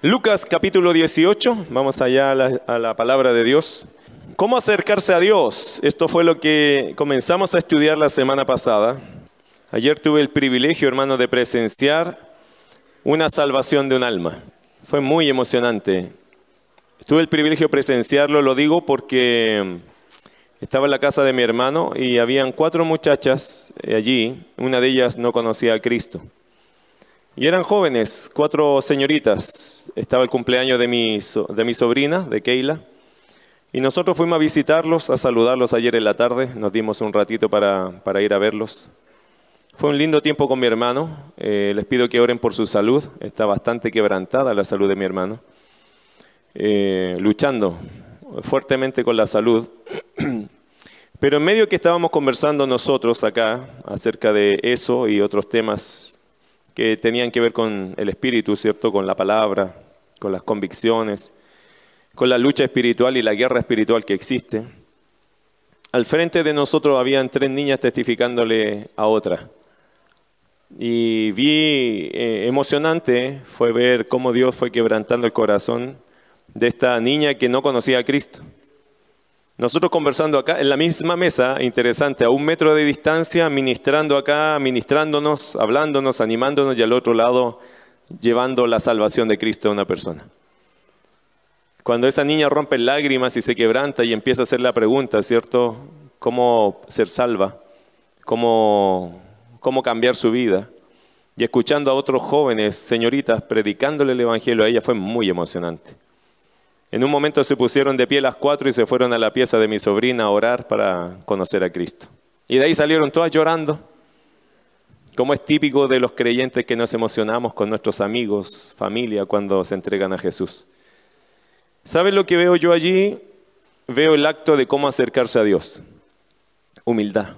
Lucas capítulo 18, vamos allá a la, palabra de Dios. ¿Cómo acercarse a Dios? Esto fue lo que comenzamos a estudiar la semana pasada. Ayer tuve el privilegio, hermano, de presenciar una salvación de un alma. Fue muy emocionante. Tuve el privilegio de presenciarlo, lo digo porque estaba en la casa de mi hermano y habían cuatro muchachas allí, una de ellas no conocía a Cristo. Y eran jóvenes, cuatro señoritas. Estaba el cumpleaños de mi, de mi sobrina, de Keila. Y nosotros fuimos a visitarlos, a saludarlos ayer en la tarde. Nos dimos un ratito para, para ir a verlos. Fue un lindo tiempo con mi hermano. Eh, les pido que oren por su salud. Está bastante quebrantada la salud de mi hermano. Eh, luchando fuertemente con la salud. Pero en medio que estábamos conversando nosotros acá acerca de eso y otros temas que tenían que ver con el espíritu, ¿cierto? Con la palabra, con las convicciones, con la lucha espiritual y la guerra espiritual que existe. Al frente de nosotros habían tres niñas testificándole a otra. Y vi eh, emocionante fue ver cómo Dios fue quebrantando el corazón de esta niña que no conocía a Cristo. Nosotros conversando acá en la misma mesa, interesante, a un metro de distancia, ministrando acá, ministrándonos, hablándonos, animándonos y al otro lado llevando la salvación de Cristo a una persona. Cuando esa niña rompe lágrimas y se quebranta y empieza a hacer la pregunta, ¿cierto? ¿Cómo ser salva? ¿Cómo, cómo cambiar su vida? Y escuchando a otros jóvenes, señoritas, predicándole el Evangelio a ella fue muy emocionante. En un momento se pusieron de pie las cuatro y se fueron a la pieza de mi sobrina a orar para conocer a Cristo. Y de ahí salieron todas llorando, como es típico de los creyentes que nos emocionamos con nuestros amigos, familia, cuando se entregan a Jesús. ¿Saben lo que veo yo allí? Veo el acto de cómo acercarse a Dios. Humildad.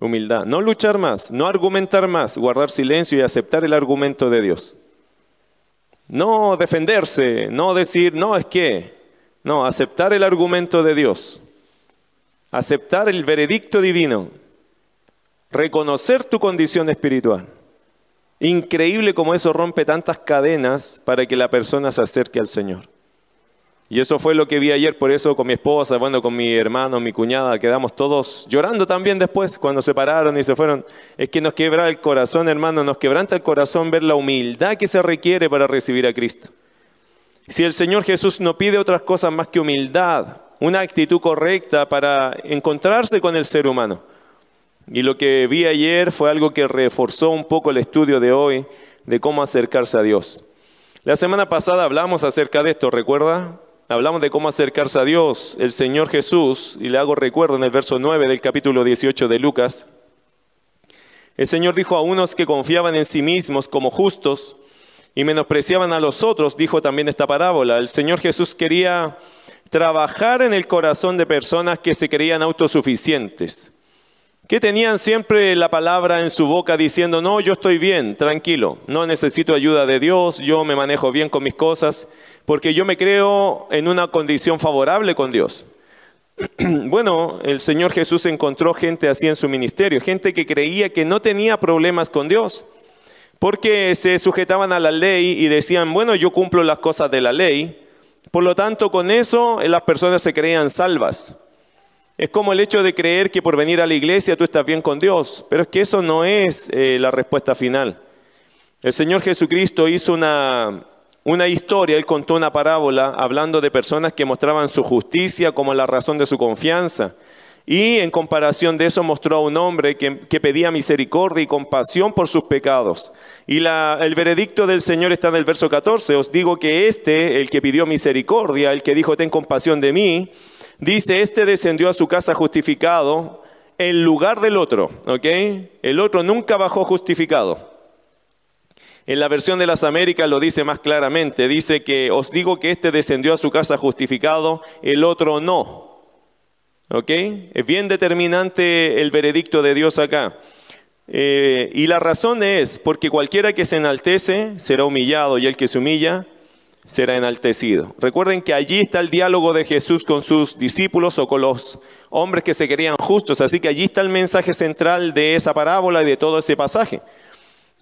Humildad. No luchar más, no argumentar más, guardar silencio y aceptar el argumento de Dios. No defenderse, no decir, no es que, no, aceptar el argumento de Dios, aceptar el veredicto divino, reconocer tu condición espiritual. Increíble como eso rompe tantas cadenas para que la persona se acerque al Señor. Y eso fue lo que vi ayer, por eso con mi esposa, bueno, con mi hermano, mi cuñada, quedamos todos llorando también después cuando se pararon y se fueron. Es que nos quebra el corazón, hermano, nos quebranta el corazón ver la humildad que se requiere para recibir a Cristo. Si el Señor Jesús no pide otras cosas más que humildad, una actitud correcta para encontrarse con el ser humano. Y lo que vi ayer fue algo que reforzó un poco el estudio de hoy de cómo acercarse a Dios. La semana pasada hablamos acerca de esto, ¿recuerda? Hablamos de cómo acercarse a Dios, el Señor Jesús, y le hago recuerdo en el verso 9 del capítulo 18 de Lucas, el Señor dijo a unos que confiaban en sí mismos como justos y menospreciaban a los otros, dijo también esta parábola, el Señor Jesús quería trabajar en el corazón de personas que se creían autosuficientes, que tenían siempre la palabra en su boca diciendo, no, yo estoy bien, tranquilo, no necesito ayuda de Dios, yo me manejo bien con mis cosas, porque yo me creo en una condición favorable con Dios. Bueno, el Señor Jesús encontró gente así en su ministerio, gente que creía que no tenía problemas con Dios, porque se sujetaban a la ley y decían, bueno, yo cumplo las cosas de la ley, por lo tanto con eso las personas se creían salvas. Es como el hecho de creer que por venir a la iglesia tú estás bien con Dios, pero es que eso no es eh, la respuesta final. El Señor Jesucristo hizo una, una historia, él contó una parábola hablando de personas que mostraban su justicia como la razón de su confianza. Y en comparación de eso mostró a un hombre que, pedía misericordia y compasión por sus pecados. Y el veredicto del Señor está en el verso 14. Os digo que este, el que pidió misericordia, el que dijo ten compasión de mí, dice, este descendió a su casa justificado en lugar del otro. ¿Ok? El otro nunca bajó justificado. En la versión de las Américas lo dice más claramente. Dice que os digo que este descendió a su casa justificado, el otro no. ¿Ok? Es bien determinante el veredicto de Dios acá. Eh, y la razón es porque cualquiera que se enaltece será humillado y el que se humilla será enaltecido. Recuerden que allí está el diálogo de Jesús con sus discípulos o con los hombres que se querían justos. Así que allí está el mensaje central de esa parábola y de todo ese pasaje.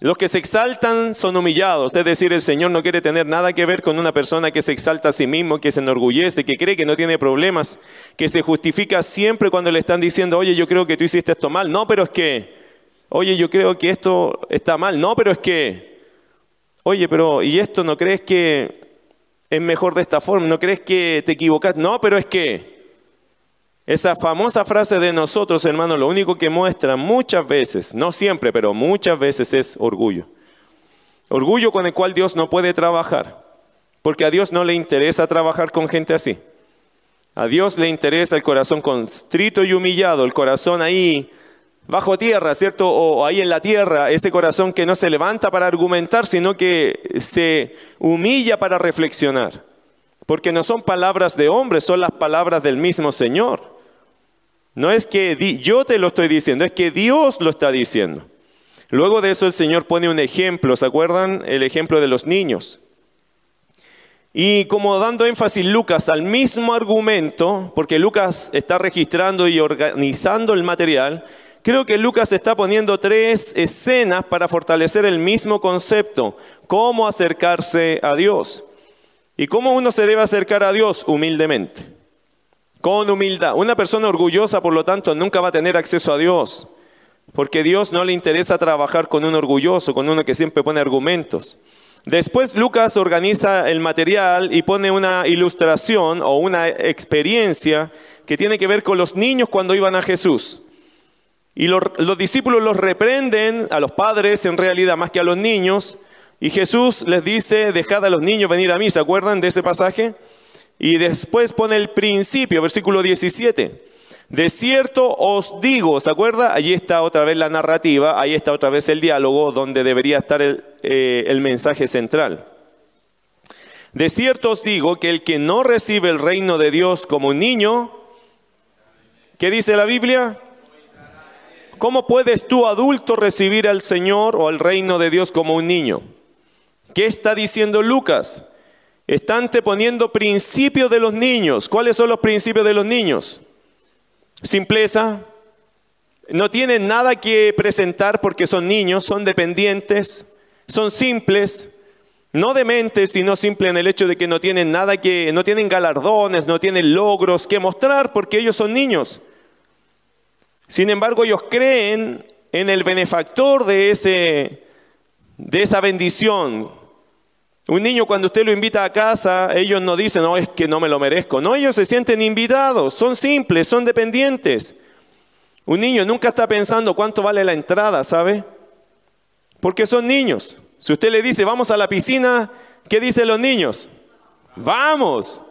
Los que se exaltan son humillados, es decir, el Señor no quiere tener nada que ver con una persona que se exalta a sí mismo, que se enorgullece, que cree que no tiene problemas, que se justifica siempre cuando le están diciendo, oye, yo creo que tú hiciste esto mal. No, pero es que, oye, yo creo que esto está mal. No, pero es que, oye, pero, ¿y esto no crees que es mejor de esta forma? ¿No crees que te equivocas? No, pero es que, esa famosa frase de nosotros, hermanos, lo único que muestra muchas veces, no siempre, pero muchas veces es orgullo. Orgullo con el cual Dios no puede trabajar, porque a Dios no le interesa trabajar con gente así. A Dios le interesa el corazón constrito y humillado, el corazón ahí bajo tierra, ¿cierto? O ahí en la tierra, ese corazón que no se levanta para argumentar, sino que se humilla para reflexionar. Porque no son palabras de hombre, son las palabras del mismo Señor. No es que yo te lo estoy diciendo, es que Dios lo está diciendo. Luego de eso el Señor pone un ejemplo, ¿se acuerdan? El ejemplo de los niños. Y como dando énfasis Lucas al mismo argumento, porque Lucas está registrando y organizando el material, creo que Lucas está poniendo tres escenas para fortalecer el mismo concepto, cómo acercarse a Dios. ¿Y cómo uno se debe acercar a Dios? Humildemente con humildad. Una persona orgullosa, por lo tanto, nunca va a tener acceso a Dios, porque Dios no le interesa trabajar con un orgulloso, con uno que siempre pone argumentos. Después Lucas organiza el material y pone una ilustración o una experiencia que tiene que ver con los niños cuando iban a Jesús. Y los, los discípulos los reprenden a los padres en realidad más que a los niños. Y Jesús les dice, dejad a los niños venir a mí. ¿Se acuerdan de ese pasaje? Y después pone el principio, versículo 17. De cierto os digo, ¿se acuerda? Allí está otra vez la narrativa, ahí está otra vez el diálogo donde debería estar el, eh, el mensaje central. De cierto os digo que el que no recibe el reino de Dios como un niño, ¿qué dice la Biblia? ¿Cómo puedes tú adulto recibir al Señor o al reino de Dios como un niño? ¿Qué está diciendo Lucas? Están te poniendo principios de los niños. ¿Cuáles son los principios de los niños? Simpleza. No tienen nada que presentar porque son niños, son dependientes, son simples, no dementes, sino simples en el hecho de que no tienen nada que, no tienen galardones, no tienen logros que mostrar porque ellos son niños. Sin embargo, ellos creen en el benefactor de, ese, de esa bendición, un niño cuando usted lo invita a casa, ellos no dicen, no, es que no me lo merezco. No, ellos se sienten invitados, son simples, son dependientes. Un niño nunca está pensando cuánto vale la entrada, ¿sabe? Porque son niños. Si usted le dice, vamos a la piscina, ¿qué dicen los niños? Vamos.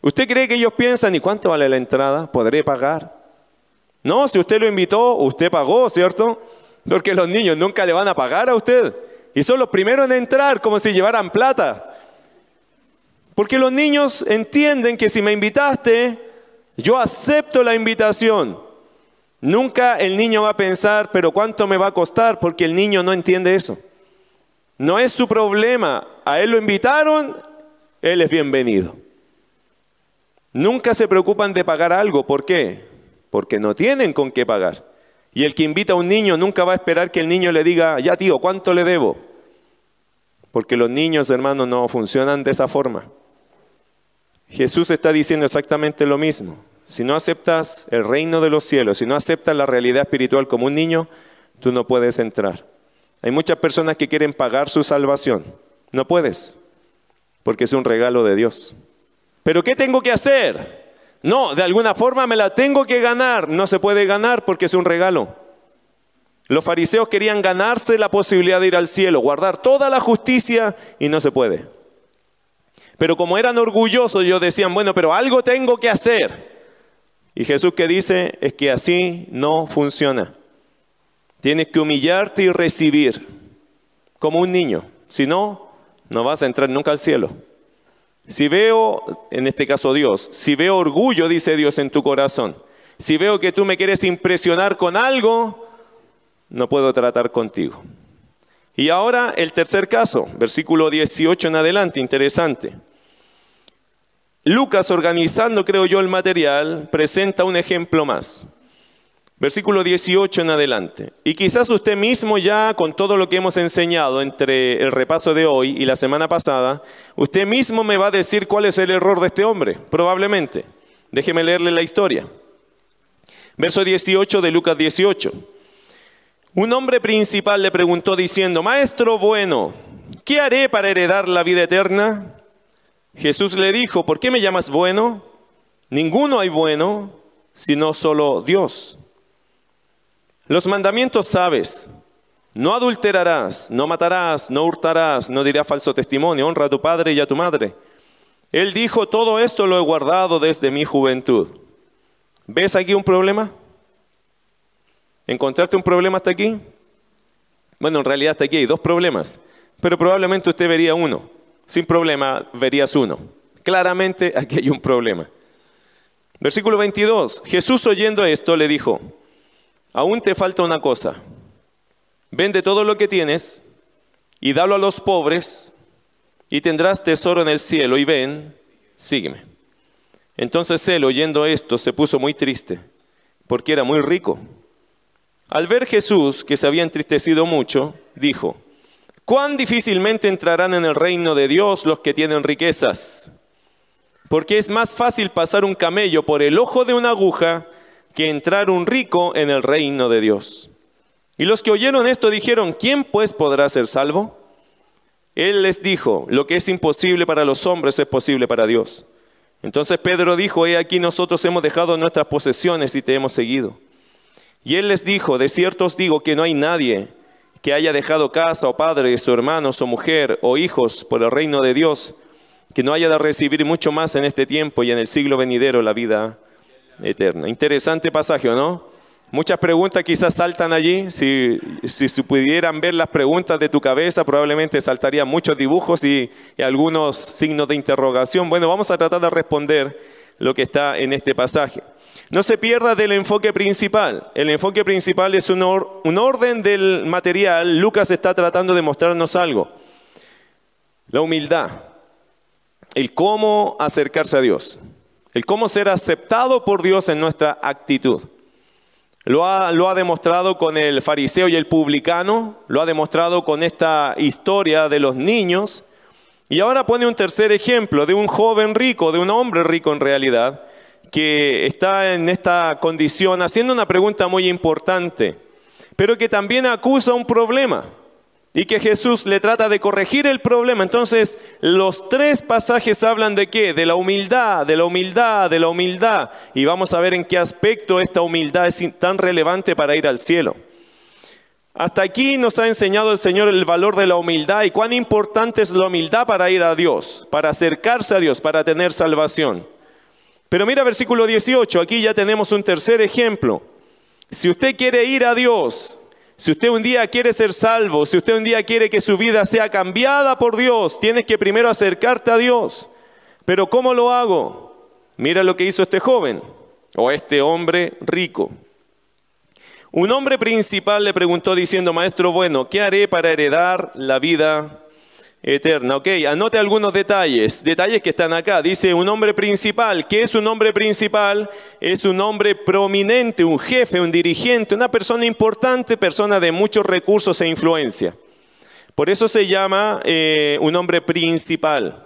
¿Usted cree que ellos piensan, ¿y cuánto vale la entrada? ¿Podré pagar? No, si usted lo invitó, usted pagó, ¿cierto? Porque los niños nunca le van a pagar a usted. Y son los primeros en entrar como si llevaran plata. Porque los niños entienden que si me invitaste, yo acepto la invitación. Nunca el niño va a pensar, pero ¿cuánto me va a costar? Porque el niño no entiende eso. No es su problema. A él lo invitaron, él es bienvenido. Nunca se preocupan de pagar algo. ¿Por qué? Porque no tienen con qué pagar. Y el que invita a un niño nunca va a esperar que el niño le diga, ya tío, ¿cuánto le debo? Porque los niños, hermanos, no funcionan de esa forma. Jesús está diciendo exactamente lo mismo. Si no aceptas el reino de los cielos, si no aceptas la realidad espiritual como un niño, tú no puedes entrar. Hay muchas personas que quieren pagar su salvación. No puedes, porque es un regalo de Dios. ¿Pero qué tengo que hacer? No, de alguna forma me la tengo que ganar. No se puede ganar porque es un regalo. Los fariseos querían ganarse la posibilidad de ir al cielo, guardar toda la justicia y no se puede. Pero como eran orgullosos, ellos decían, bueno, pero algo tengo que hacer. Y Jesús que dice es que así no funciona. Tienes que humillarte y recibir como un niño. Si no, no vas a entrar nunca al cielo. Si veo, en este caso Dios, si veo orgullo, dice Dios, en tu corazón, si veo que tú me quieres impresionar con algo, no puedo tratar contigo. Y ahora el tercer caso, versículo 18 en adelante, interesante. Lucas, organizando, creo yo, el material, presenta un ejemplo más. Versículo 18 en adelante. Y quizás usted mismo ya con todo lo que hemos enseñado entre el repaso de hoy y la semana pasada, usted mismo me va a decir cuál es el error de este hombre, probablemente. Déjeme leerle la historia. Verso 18 de Lucas 18. Un hombre principal le preguntó diciendo, Maestro bueno, ¿qué haré para heredar la vida eterna? Jesús le dijo, ¿por qué me llamas bueno? Ninguno hay bueno, sino solo Dios. Los mandamientos sabes. No adulterarás, no matarás, no hurtarás, no dirás falso testimonio, honra a tu padre y a tu madre. Él dijo, todo esto lo he guardado desde mi juventud. ¿Ves aquí un problema? ¿Encontraste un problema hasta aquí? Bueno, en realidad hasta aquí hay dos problemas, pero probablemente usted vería uno. Sin problema verías uno. Claramente aquí hay un problema. Versículo 22. Jesús oyendo esto le dijo, aún te falta una cosa. Vende todo lo que tienes y dalo a los pobres y tendrás tesoro en el cielo y ven, sígueme. Entonces él, oyendo esto, se puso muy triste porque era muy rico. Al ver Jesús, que se había entristecido mucho, dijo, cuán difícilmente entrarán en el reino de Dios los que tienen riquezas, porque es más fácil pasar un camello por el ojo de una aguja que entrar un rico en el reino de Dios. Y los que oyeron esto dijeron, ¿quién pues podrá ser salvo? Él les dijo, lo que es imposible para los hombres es posible para Dios. Entonces Pedro dijo, he aquí nosotros hemos dejado nuestras posesiones y te hemos seguido. Y él les dijo, de cierto os digo que no hay nadie que haya dejado casa o padres o hermanos o mujer o hijos por el reino de Dios, que no haya de recibir mucho más en este tiempo y en el siglo venidero la vida eterna. Interesante pasaje, ¿no? Muchas preguntas quizás saltan allí. Si, si, pudieran ver las preguntas de tu cabeza, probablemente saltarían muchos dibujos y, y, algunos signos de interrogación. Bueno, vamos a tratar de responder lo que está en este pasaje. No se pierda del enfoque principal. El enfoque principal es un, or, un orden del material. Lucas está tratando de mostrarnos algo. La humildad. El cómo acercarse a Dios el cómo ser aceptado por Dios en nuestra actitud. Lo ha, lo ha, demostrado con el fariseo y el publicano, lo ha demostrado con esta historia de los niños, y ahora pone un tercer ejemplo de un joven rico, de un hombre rico en realidad, que está en esta condición haciendo una pregunta muy importante, pero que también acusa un problema y que Jesús le trata de corregir el problema. Entonces, los tres pasajes hablan de qué? De la humildad, de la humildad, de la humildad. Y vamos a ver en qué aspecto esta humildad es tan relevante para ir al cielo. Hasta aquí nos ha enseñado el Señor el valor de la humildad y cuán importante es la humildad para ir a Dios, para acercarse a Dios, para tener salvación. Pero mira versículo 18, aquí ya tenemos un tercer ejemplo. Si usted quiere ir a Dios, si usted un día quiere ser salvo, si usted un día quiere que su vida sea cambiada por Dios, tienes que primero acercarte a Dios. Pero ¿cómo lo hago? Mira lo que hizo este joven o este hombre rico. Un hombre principal le preguntó diciendo, Maestro bueno, ¿qué haré para heredar la vida eterna. Ok, anote algunos detalles, detalles que están acá. Dice un hombre principal. ¿Qué es un hombre principal? Es un hombre prominente, un jefe, un dirigente, una persona importante, persona de muchos recursos e influencia. Por eso se llama eh, un hombre principal.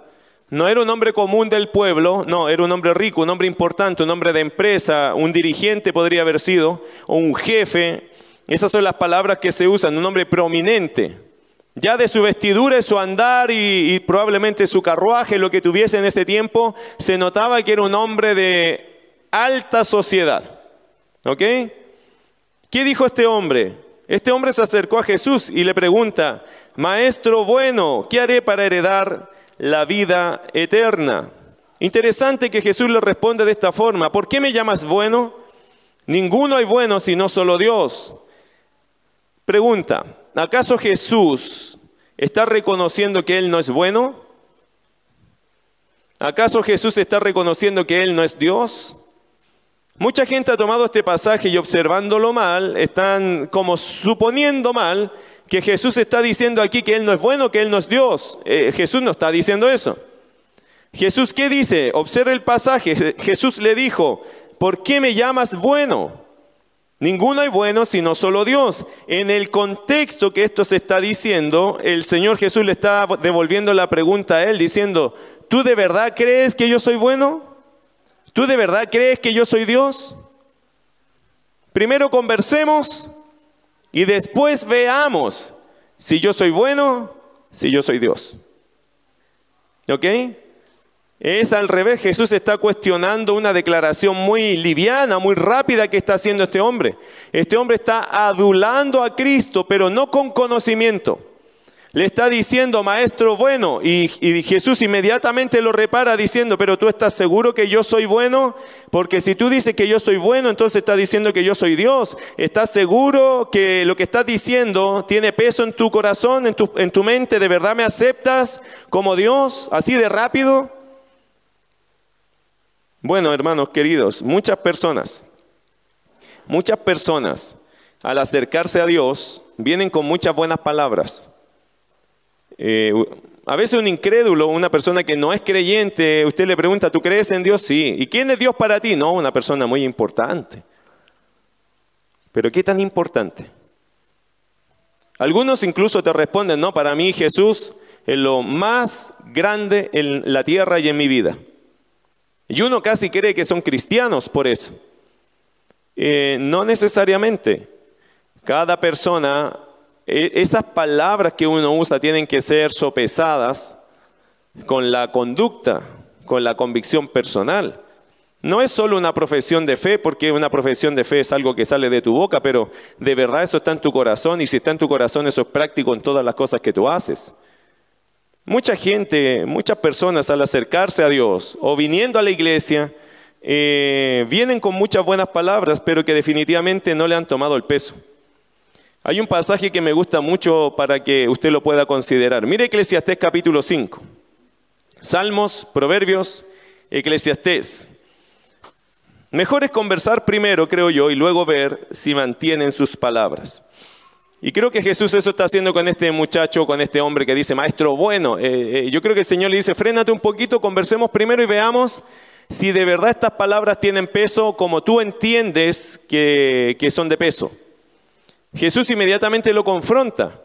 No era un hombre común del pueblo, no, era un hombre rico, un hombre importante, un hombre de empresa, un dirigente podría haber sido, o un jefe. Esas son las palabras que se usan, un hombre prominente. Ya de su vestidura y su andar y, probablemente su carruaje, lo que tuviese en ese tiempo, se notaba que era un hombre de alta sociedad. ¿Ok? ¿Qué dijo este hombre? Este hombre se acercó a Jesús y le pregunta, Maestro bueno, ¿qué haré para heredar la vida eterna? Interesante que Jesús le responde de esta forma, ¿por qué me llamas bueno? Ninguno hay bueno sino solo Dios. Pregunta, ¿acaso Jesús está reconociendo que Él no es bueno? ¿Acaso Jesús está reconociendo que Él no es Dios? Mucha gente ha tomado este pasaje y observándolo mal, están como suponiendo mal que Jesús está diciendo aquí que Él no es bueno, que Él no es Dios. Eh, Jesús no está diciendo eso. Jesús, ¿qué dice? Observa el pasaje. Jesús le dijo, ¿por qué me llamas bueno? Ninguno hay bueno sino solo Dios. En el contexto que esto se está diciendo, el Señor Jesús le está devolviendo la pregunta a él diciendo, ¿tú de verdad crees que yo soy bueno? ¿Tú de verdad crees que yo soy Dios? Primero conversemos y después veamos si yo soy bueno, si yo soy Dios. ¿Ok? Es al revés, Jesús está cuestionando una declaración muy liviana, muy rápida que está haciendo este hombre. Este hombre está adulando a Cristo, pero no con conocimiento. Le está diciendo, maestro bueno, y, Jesús inmediatamente lo repara diciendo, pero tú estás seguro que yo soy bueno, porque si tú dices que yo soy bueno, entonces estás diciendo que yo soy Dios. ¿Estás seguro que lo que estás diciendo tiene peso en tu corazón, en tu, en tu mente? ¿De verdad me aceptas como Dios? ¿Así de rápido? Bueno, hermanos queridos, muchas personas, muchas personas al acercarse a Dios vienen con muchas buenas palabras. Eh, a veces un incrédulo, una persona que no es creyente, usted le pregunta, ¿tú crees en Dios? Sí. ¿Y quién es Dios para ti? No, una persona muy importante. Pero ¿qué tan importante? Algunos incluso te responden, no, para mí Jesús es lo más grande en la tierra y en mi vida. Y uno casi cree que son cristianos por eso. Eh, no necesariamente. Cada persona, e, esas palabras que uno usa tienen que ser sopesadas con la conducta, con la convicción personal. No es solo una profesión de fe, porque una profesión de fe es algo que sale de tu boca, pero de verdad eso está en tu corazón y si está en tu corazón eso es práctico en todas las cosas que tú haces. Mucha gente, muchas personas al acercarse a Dios o viniendo a la iglesia, eh, vienen con muchas buenas palabras, pero que definitivamente no le han tomado el peso. Hay un pasaje que me gusta mucho para que usted lo pueda considerar. Mire Eclesiastés capítulo 5. Salmos, Proverbios, Eclesiastés. Mejor es conversar primero, creo yo, y luego ver si mantienen sus palabras. Y creo que Jesús eso está haciendo con este muchacho, con este hombre que dice, maestro, bueno, eh, eh, yo creo que el Señor le dice, frénate un poquito, conversemos primero y veamos si de verdad estas palabras tienen peso como tú entiendes que, son de peso. Jesús inmediatamente lo confronta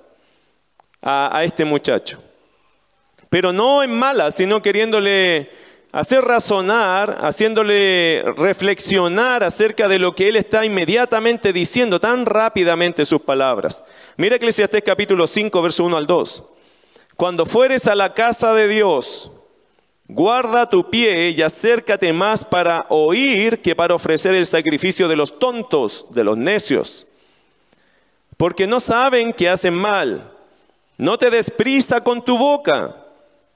a, a este muchacho, pero no en mala, sino queriéndole hacer razonar, haciéndole reflexionar acerca de lo que él está inmediatamente diciendo, tan rápidamente sus palabras. Mira Eclesiastés capítulo 5, verso 1 al 2. Cuando fueres a la casa de Dios, guarda tu pie y acércate más para oír que para ofrecer el sacrificio de los tontos, de los necios. Porque no saben que hacen mal. No te desprisa con tu boca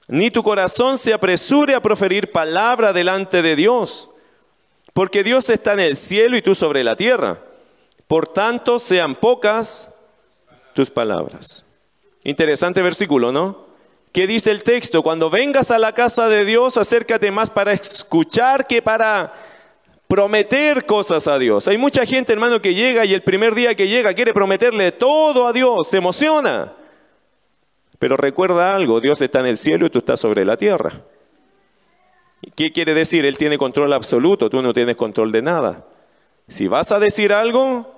ni tu corazón se apresure a proferir palabra delante de Dios, porque Dios está en el cielo y tú sobre la tierra. Por tanto, sean pocas tus palabras. Interesante versículo, ¿no? ¿Qué dice el texto? Cuando vengas a la casa de Dios, acércate más para escuchar que para prometer cosas a Dios. Hay mucha gente, hermano, que llega y el primer día que llega quiere prometerle todo a Dios, se emociona. Pero recuerda algo, Dios está en el cielo y tú estás sobre la tierra. ¿Qué quiere decir? Él tiene control absoluto, tú no tienes control de nada. Si vas a decir algo,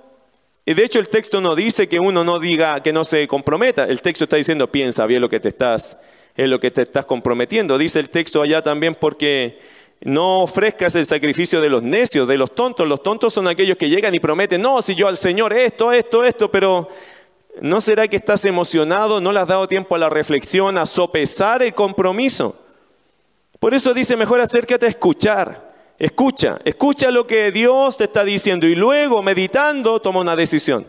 y de hecho el texto no dice que uno no diga, que no se comprometa, el texto está diciendo, piensa bien lo que te estás, es lo que te estás comprometiendo. Dice el texto allá también porque no ofrezcas el sacrificio de los necios, de los tontos. Los tontos son aquellos que llegan y prometen, no, si yo al Señor esto, esto, esto, pero ¿No será que estás emocionado? ¿No le has dado tiempo a la reflexión, a sopesar el compromiso? Por eso dice, mejor acércate a escuchar. Escucha, escucha lo que Dios te está diciendo y luego, meditando, toma una decisión.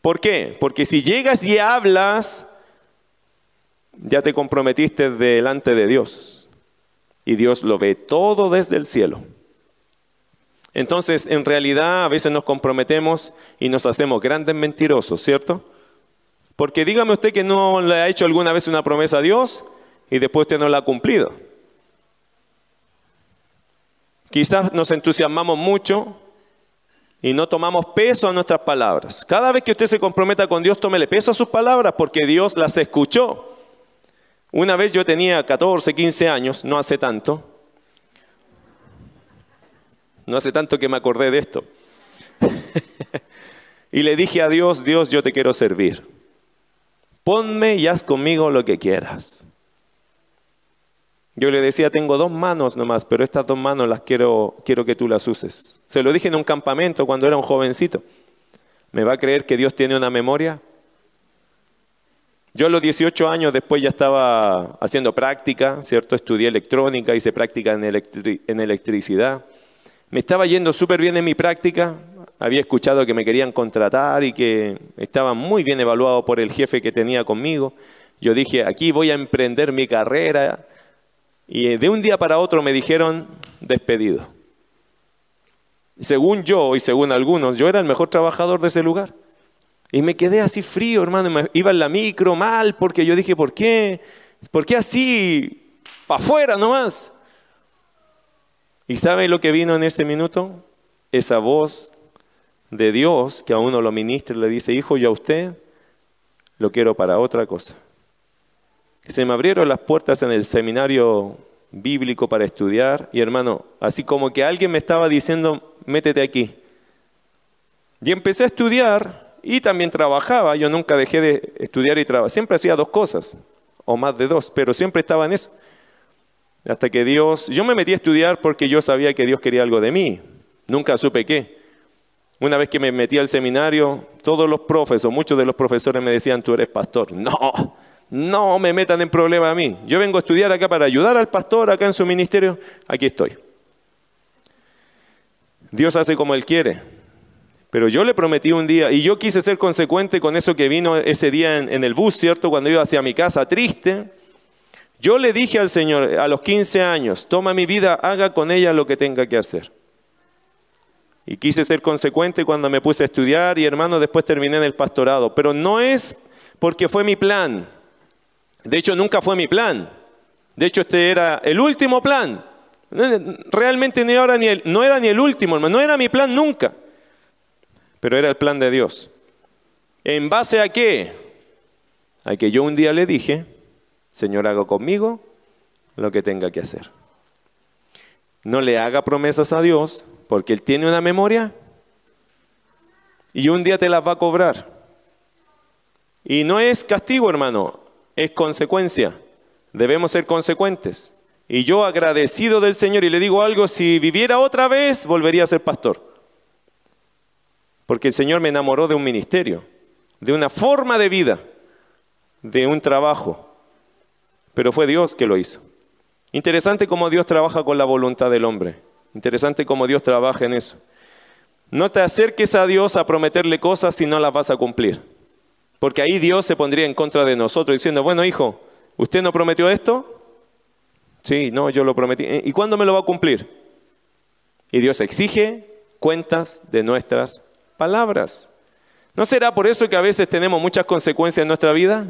¿Por qué? Porque si llegas y hablas, ya te comprometiste delante de Dios. Y Dios lo ve todo desde el cielo. Entonces, en realidad, a veces nos comprometemos y nos hacemos grandes mentirosos, ¿cierto? Porque dígame usted que no le ha hecho alguna vez una promesa a Dios y después usted no la ha cumplido. Quizás nos entusiasmamos mucho y no tomamos peso a nuestras palabras. Cada vez que usted se comprometa con Dios, tómele peso a sus palabras porque Dios las escuchó. Una vez yo tenía 14, 15 años, no hace tanto, no hace tanto que me acordé de esto. y le dije a Dios, Dios, yo te quiero servir. Ponme y haz conmigo lo que quieras. Yo le decía, tengo dos manos nomás, pero estas dos manos las quiero, quiero que tú las uses. Se lo dije en un campamento cuando era un jovencito. ¿Me va a creer que Dios tiene una memoria? Yo a los 18 años después ya estaba haciendo práctica, ¿cierto? Estudié electrónica, hice práctica en, en electricidad. Me estaba yendo súper bien en mi práctica. Había escuchado que me querían contratar y que estaba muy bien evaluado por el jefe que tenía conmigo. Yo dije, aquí voy a emprender mi carrera. Y de un día para otro me dijeron, despedido. Según yo y según algunos, yo era el mejor trabajador de ese lugar. Y me quedé así frío, hermano. Iba en la micro mal porque yo dije, ¿por qué? ¿Por qué así? Para afuera nomás. ¿Y sabe lo que vino en ese minuto? Esa voz de Dios que a uno lo ministra y le dice, hijo, yo a usted lo quiero para otra cosa. Se me abrieron las puertas en el seminario bíblico para estudiar y hermano, así como que alguien me estaba diciendo, métete aquí. Y empecé a estudiar y también trabajaba, yo nunca dejé de estudiar y trabajar, siempre hacía dos cosas, o más de dos, pero siempre estaba en eso. Hasta que Dios, yo me metí a estudiar porque yo sabía que Dios quería algo de mí, nunca supe qué. Una vez que me metí al seminario, todos los profesores, muchos de los profesores me decían, tú eres pastor. No, no me metan en problema a mí. Yo vengo a estudiar acá para ayudar al pastor acá en su ministerio, aquí estoy. Dios hace como Él quiere. Pero yo le prometí un día, y yo quise ser consecuente con eso que vino ese día en, el bus, ¿cierto? Cuando iba hacia mi casa triste. Yo le dije al Señor a los 15 años, toma mi vida, haga con ella lo que tenga que hacer. Y quise ser consecuente cuando me puse a estudiar y hermano, después terminé en el pastorado. Pero no es porque fue mi plan. De hecho, nunca fue mi plan. De hecho, este era el último plan. Realmente ni el, no era ni el último, hermano. No era mi plan nunca pero era el plan de Dios. ¿En base a qué? A que yo un día le dije, Señor, haga conmigo lo que tenga que hacer. No le haga promesas a Dios, porque Él tiene una memoria y un día te las va a cobrar. Y no es castigo, hermano, es consecuencia. Debemos ser consecuentes. Y yo agradecido del Señor y le digo algo, si viviera otra vez, volvería a ser pastor. Porque el Señor me enamoró de un ministerio, de una forma de vida, de un trabajo. Pero fue Dios que lo hizo. Interesante cómo Dios trabaja con la voluntad del hombre. Interesante cómo Dios trabaja en eso. No te acerques a Dios a prometerle cosas si no las vas a cumplir. Porque ahí Dios se pondría en contra de nosotros diciendo, bueno hijo, ¿usted no prometió esto? Sí, no, yo lo prometí. ¿Y cuándo me lo va a cumplir? Y Dios exige cuentas de nuestras palabras. ¿No será por eso que a veces tenemos muchas consecuencias en nuestra vida?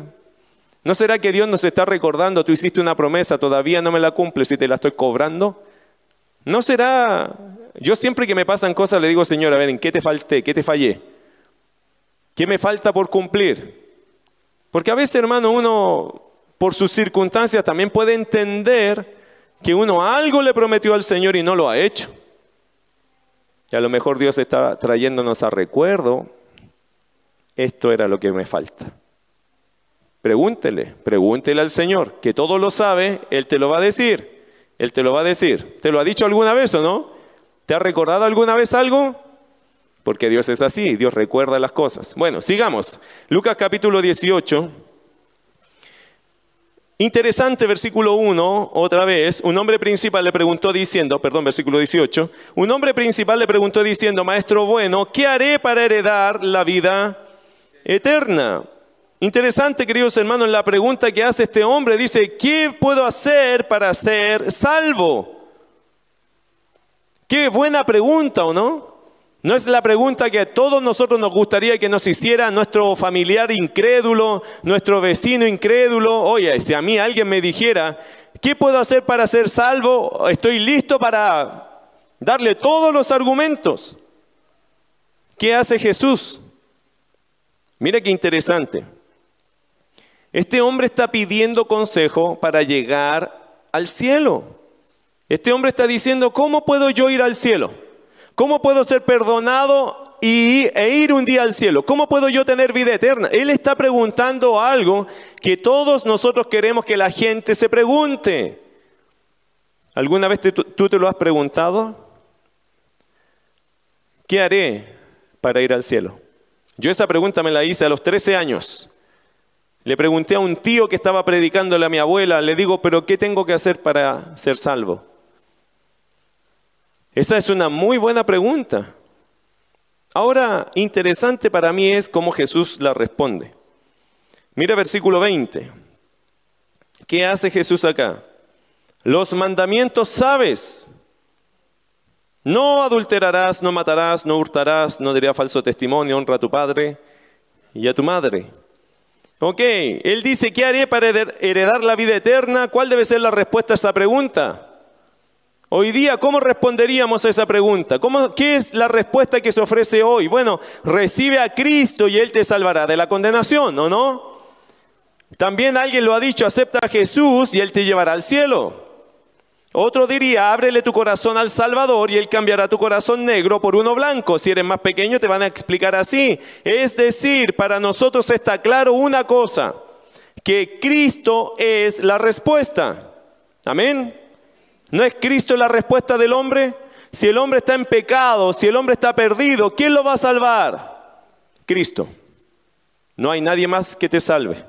¿No será que Dios nos está recordando, tú hiciste una promesa, todavía no me la cumples y te la estoy cobrando? ¿No será, yo siempre que me pasan cosas le digo, Señor, a ver, ¿en qué te falté? ¿Qué te fallé? ¿Qué me falta por cumplir? Porque a veces, hermano, uno, por sus circunstancias, también puede entender que uno algo le prometió al Señor y no lo ha hecho. Y a lo mejor Dios está trayéndonos a recuerdo, esto era lo que me falta. Pregúntele, pregúntele al Señor, que todo lo sabe, Él te lo va a decir. Él te lo va a decir. ¿Te lo ha dicho alguna vez o no? ¿Te ha recordado alguna vez algo? Porque Dios es así, Dios recuerda las cosas. Bueno, sigamos. Lucas capítulo 18. Interesante versículo 1, otra vez, un hombre principal le preguntó diciendo, perdón, versículo 18, un hombre principal le preguntó diciendo, maestro bueno, ¿qué haré para heredar la vida eterna? Interesante, queridos hermanos, la pregunta que hace este hombre dice, ¿qué puedo hacer para ser salvo? Qué buena pregunta, ¿o no? No es la pregunta que a todos nosotros nos gustaría que nos hiciera nuestro familiar incrédulo, nuestro vecino incrédulo. Oye, si a mí alguien me dijera, ¿qué puedo hacer para ser salvo? Estoy listo para darle todos los argumentos. ¿Qué hace Jesús? Mira qué interesante. Este hombre está pidiendo consejo para llegar al cielo. Este hombre está diciendo, ¿cómo puedo yo ir al cielo? ¿Cómo puedo ser perdonado y, e ir un día al cielo? ¿Cómo puedo yo tener vida eterna? Él está preguntando algo que todos nosotros queremos que la gente se pregunte. ¿Alguna vez tú te lo has preguntado? ¿Qué haré para ir al cielo? Yo esa pregunta me la hice a los 13 años. Le pregunté a un tío que estaba predicándole a mi abuela, le digo, pero ¿qué tengo que hacer para ser salvo? Esa es una muy buena pregunta. Ahora, interesante para mí es cómo Jesús la responde. Mira versículo 20. ¿Qué hace Jesús acá? Los mandamientos sabes. No adulterarás, no matarás, no hurtarás, no dirás falso testimonio, honra a tu padre y a tu madre. Ok, él dice, ¿qué haré para heredar la vida eterna? ¿Cuál debe ser la respuesta a esa pregunta? Hoy día, ¿cómo responderíamos a esa pregunta? ¿Cómo, ¿Qué es la respuesta que se ofrece hoy? Bueno, recibe a Cristo y Él te salvará de la condenación, ¿o no? También alguien lo ha dicho, acepta a Jesús y Él te llevará al cielo. Otro diría, ábrele tu corazón al Salvador y Él cambiará tu corazón negro por uno blanco. Si eres más pequeño te van a explicar así. Es decir, para nosotros está claro una cosa, que Cristo es la respuesta. Amén. ¿No es Cristo la respuesta del hombre? Si el hombre está en pecado, si el hombre está perdido, ¿quién lo va a salvar? Cristo. No hay nadie más que te salve.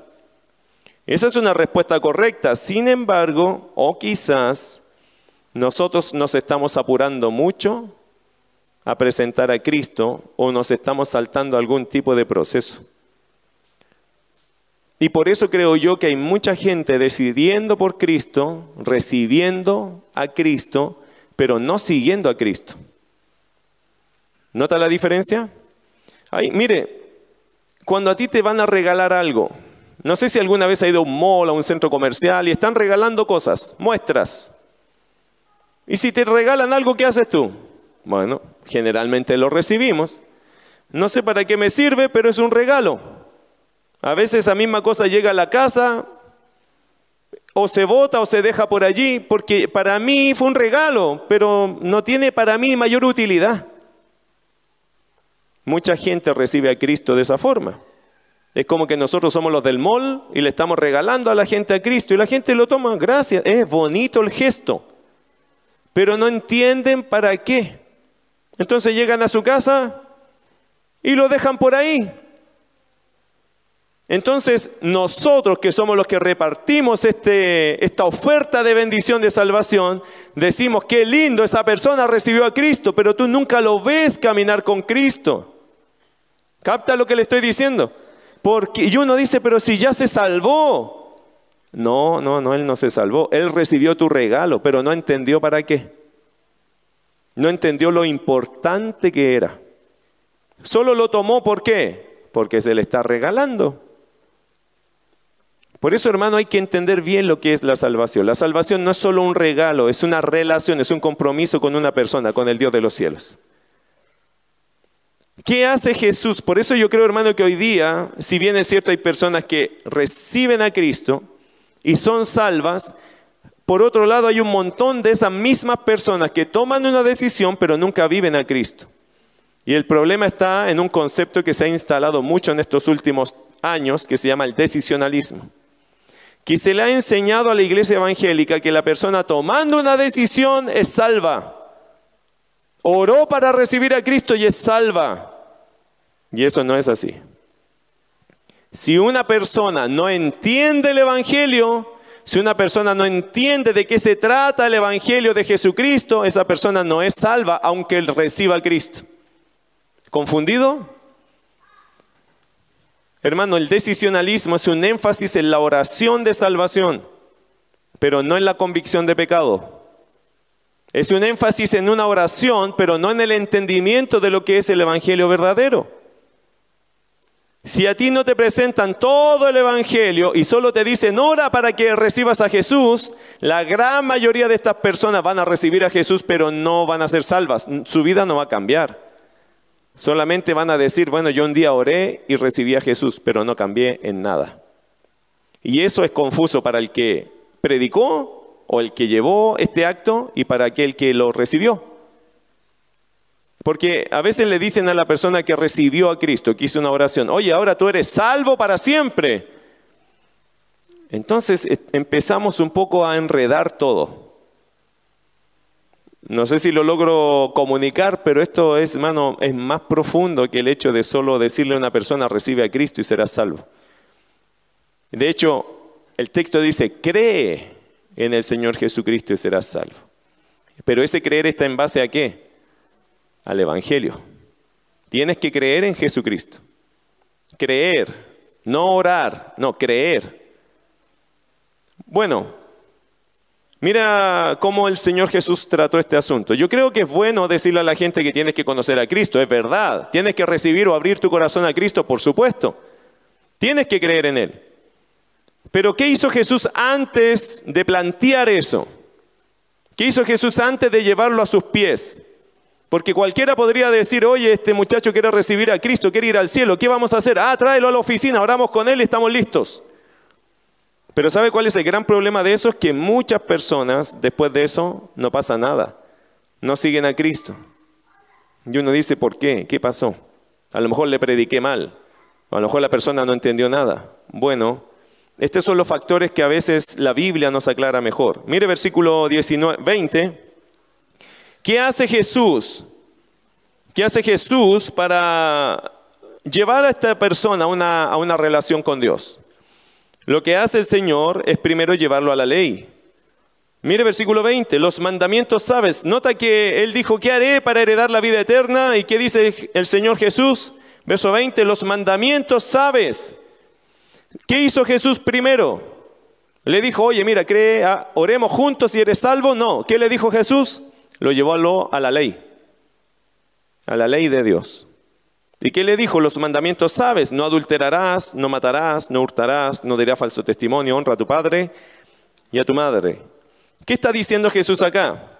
Esa es una respuesta correcta. Sin embargo, o quizás nosotros nos estamos apurando mucho a presentar a Cristo o nos estamos saltando algún tipo de proceso. Y por eso creo yo que hay mucha gente decidiendo por Cristo, recibiendo a Cristo, pero no siguiendo a Cristo. ¿Nota la diferencia? Ay, mire, cuando a ti te van a regalar algo, no sé si alguna vez ha ido a un mall, a un centro comercial y están regalando cosas, muestras. Y si te regalan algo, ¿qué haces tú? Bueno, generalmente lo recibimos. No sé para qué me sirve, pero es un regalo. A veces esa misma cosa llega a la casa, o se bota o se deja por allí, porque para mí fue un regalo, pero no tiene para mí mayor utilidad. Mucha gente recibe a Cristo de esa forma. Es como que nosotros somos los del mall y le estamos regalando a la gente a Cristo y la gente lo toma, gracias, es bonito el gesto, pero no entienden para qué. Entonces llegan a su casa y lo dejan por ahí. Entonces, nosotros que somos los que repartimos este, esta oferta de bendición de salvación, decimos, qué lindo, esa persona recibió a Cristo, pero tú nunca lo ves caminar con Cristo. ¿Capta lo que le estoy diciendo? Porque, y uno dice, pero si ya se salvó. No, no, no, él no se salvó. Él recibió tu regalo, pero no entendió para qué. No entendió lo importante que era. Solo lo tomó, ¿por qué? Porque se le está regalando. Por eso, hermano, hay que entender bien lo que es la salvación. La salvación no es solo un regalo, es una relación, es un compromiso con una persona, con el Dios de los cielos. ¿Qué hace Jesús? Por eso yo creo, hermano, que hoy día, si bien es cierto, hay personas que reciben a Cristo y son salvas, por otro lado hay un montón de esas mismas personas que toman una decisión pero nunca viven a Cristo. Y el problema está en un concepto que se ha instalado mucho en estos últimos años, que se llama el decisionalismo que se le ha enseñado a la iglesia evangélica que la persona tomando una decisión es salva. Oró para recibir a Cristo y es salva. Y eso no es así. Si una persona no entiende el Evangelio, si una persona no entiende de qué se trata el Evangelio de Jesucristo, esa persona no es salva aunque él reciba a Cristo. ¿Confundido? Hermano, el decisionalismo es un énfasis en la oración de salvación, pero no en la convicción de pecado. Es un énfasis en una oración, pero no en el entendimiento de lo que es el Evangelio verdadero. Si a ti no te presentan todo el Evangelio y solo te dicen ora para que recibas a Jesús, la gran mayoría de estas personas van a recibir a Jesús, pero no van a ser salvas. Su vida no va a cambiar. Solamente van a decir, bueno, yo un día oré y recibí a Jesús, pero no cambié en nada. Y eso es confuso para el que predicó o el que llevó este acto y para aquel que lo recibió. Porque a veces le dicen a la persona que recibió a Cristo, que hizo una oración, oye, ahora tú eres salvo para siempre. Entonces eh, empezamos un poco a enredar todo. No sé si lo logro comunicar, pero esto es, hermano, es más profundo que el hecho de solo decirle a una persona recibe a Cristo y será salvo. De hecho, el texto dice, cree en el Señor Jesucristo y serás salvo. Pero ese creer está en base a qué? Al Evangelio. Tienes que creer en Jesucristo. Creer, no orar, no, creer. Bueno, mira cómo el Señor Jesús trató este asunto. Yo creo que es bueno decirle a la gente que tienes que conocer a Cristo, es verdad. Tienes que recibir o abrir tu corazón a Cristo, por supuesto. Tienes que creer en Él. Pero ¿qué hizo Jesús antes de plantear eso? ¿Qué hizo Jesús antes de llevarlo a sus pies? Porque cualquiera podría decir, oye, este muchacho quiere recibir a Cristo, quiere ir al cielo, ¿qué vamos a hacer? Ah, tráelo a la oficina, oramos con él y estamos listos. Pero ¿sabe cuál es el gran problema de eso? Es que muchas personas después de eso no pasa nada. No siguen a Cristo. Y uno dice, ¿por qué? ¿Qué pasó? A lo mejor le prediqué mal. a lo mejor la persona no entendió nada. Bueno, estos son los factores que a veces la Biblia nos aclara mejor. Mire versículo 19, 20. ¿Qué hace Jesús? ¿Qué hace Jesús para llevar a esta persona a una, a una relación con Dios? Lo que hace el Señor es primero llevarlo a la ley. Mire versículo 20, los mandamientos sabes. Nota que Él dijo, ¿qué haré para heredar la vida eterna? ¿Y qué dice el Señor Jesús? Verso 20, los mandamientos sabes. ¿Qué hizo Jesús primero? Le dijo, oye, mira, cree, ah, oremos juntos y eres salvo. No, ¿qué le dijo Jesús? Lo llevó a la ley, a la ley de Dios. ¿Y qué le dijo? Los mandamientos sabes, no adulterarás, no matarás, no hurtarás, no dirás falso testimonio, honra a tu padre y a tu madre. ¿Qué está diciendo Jesús acá?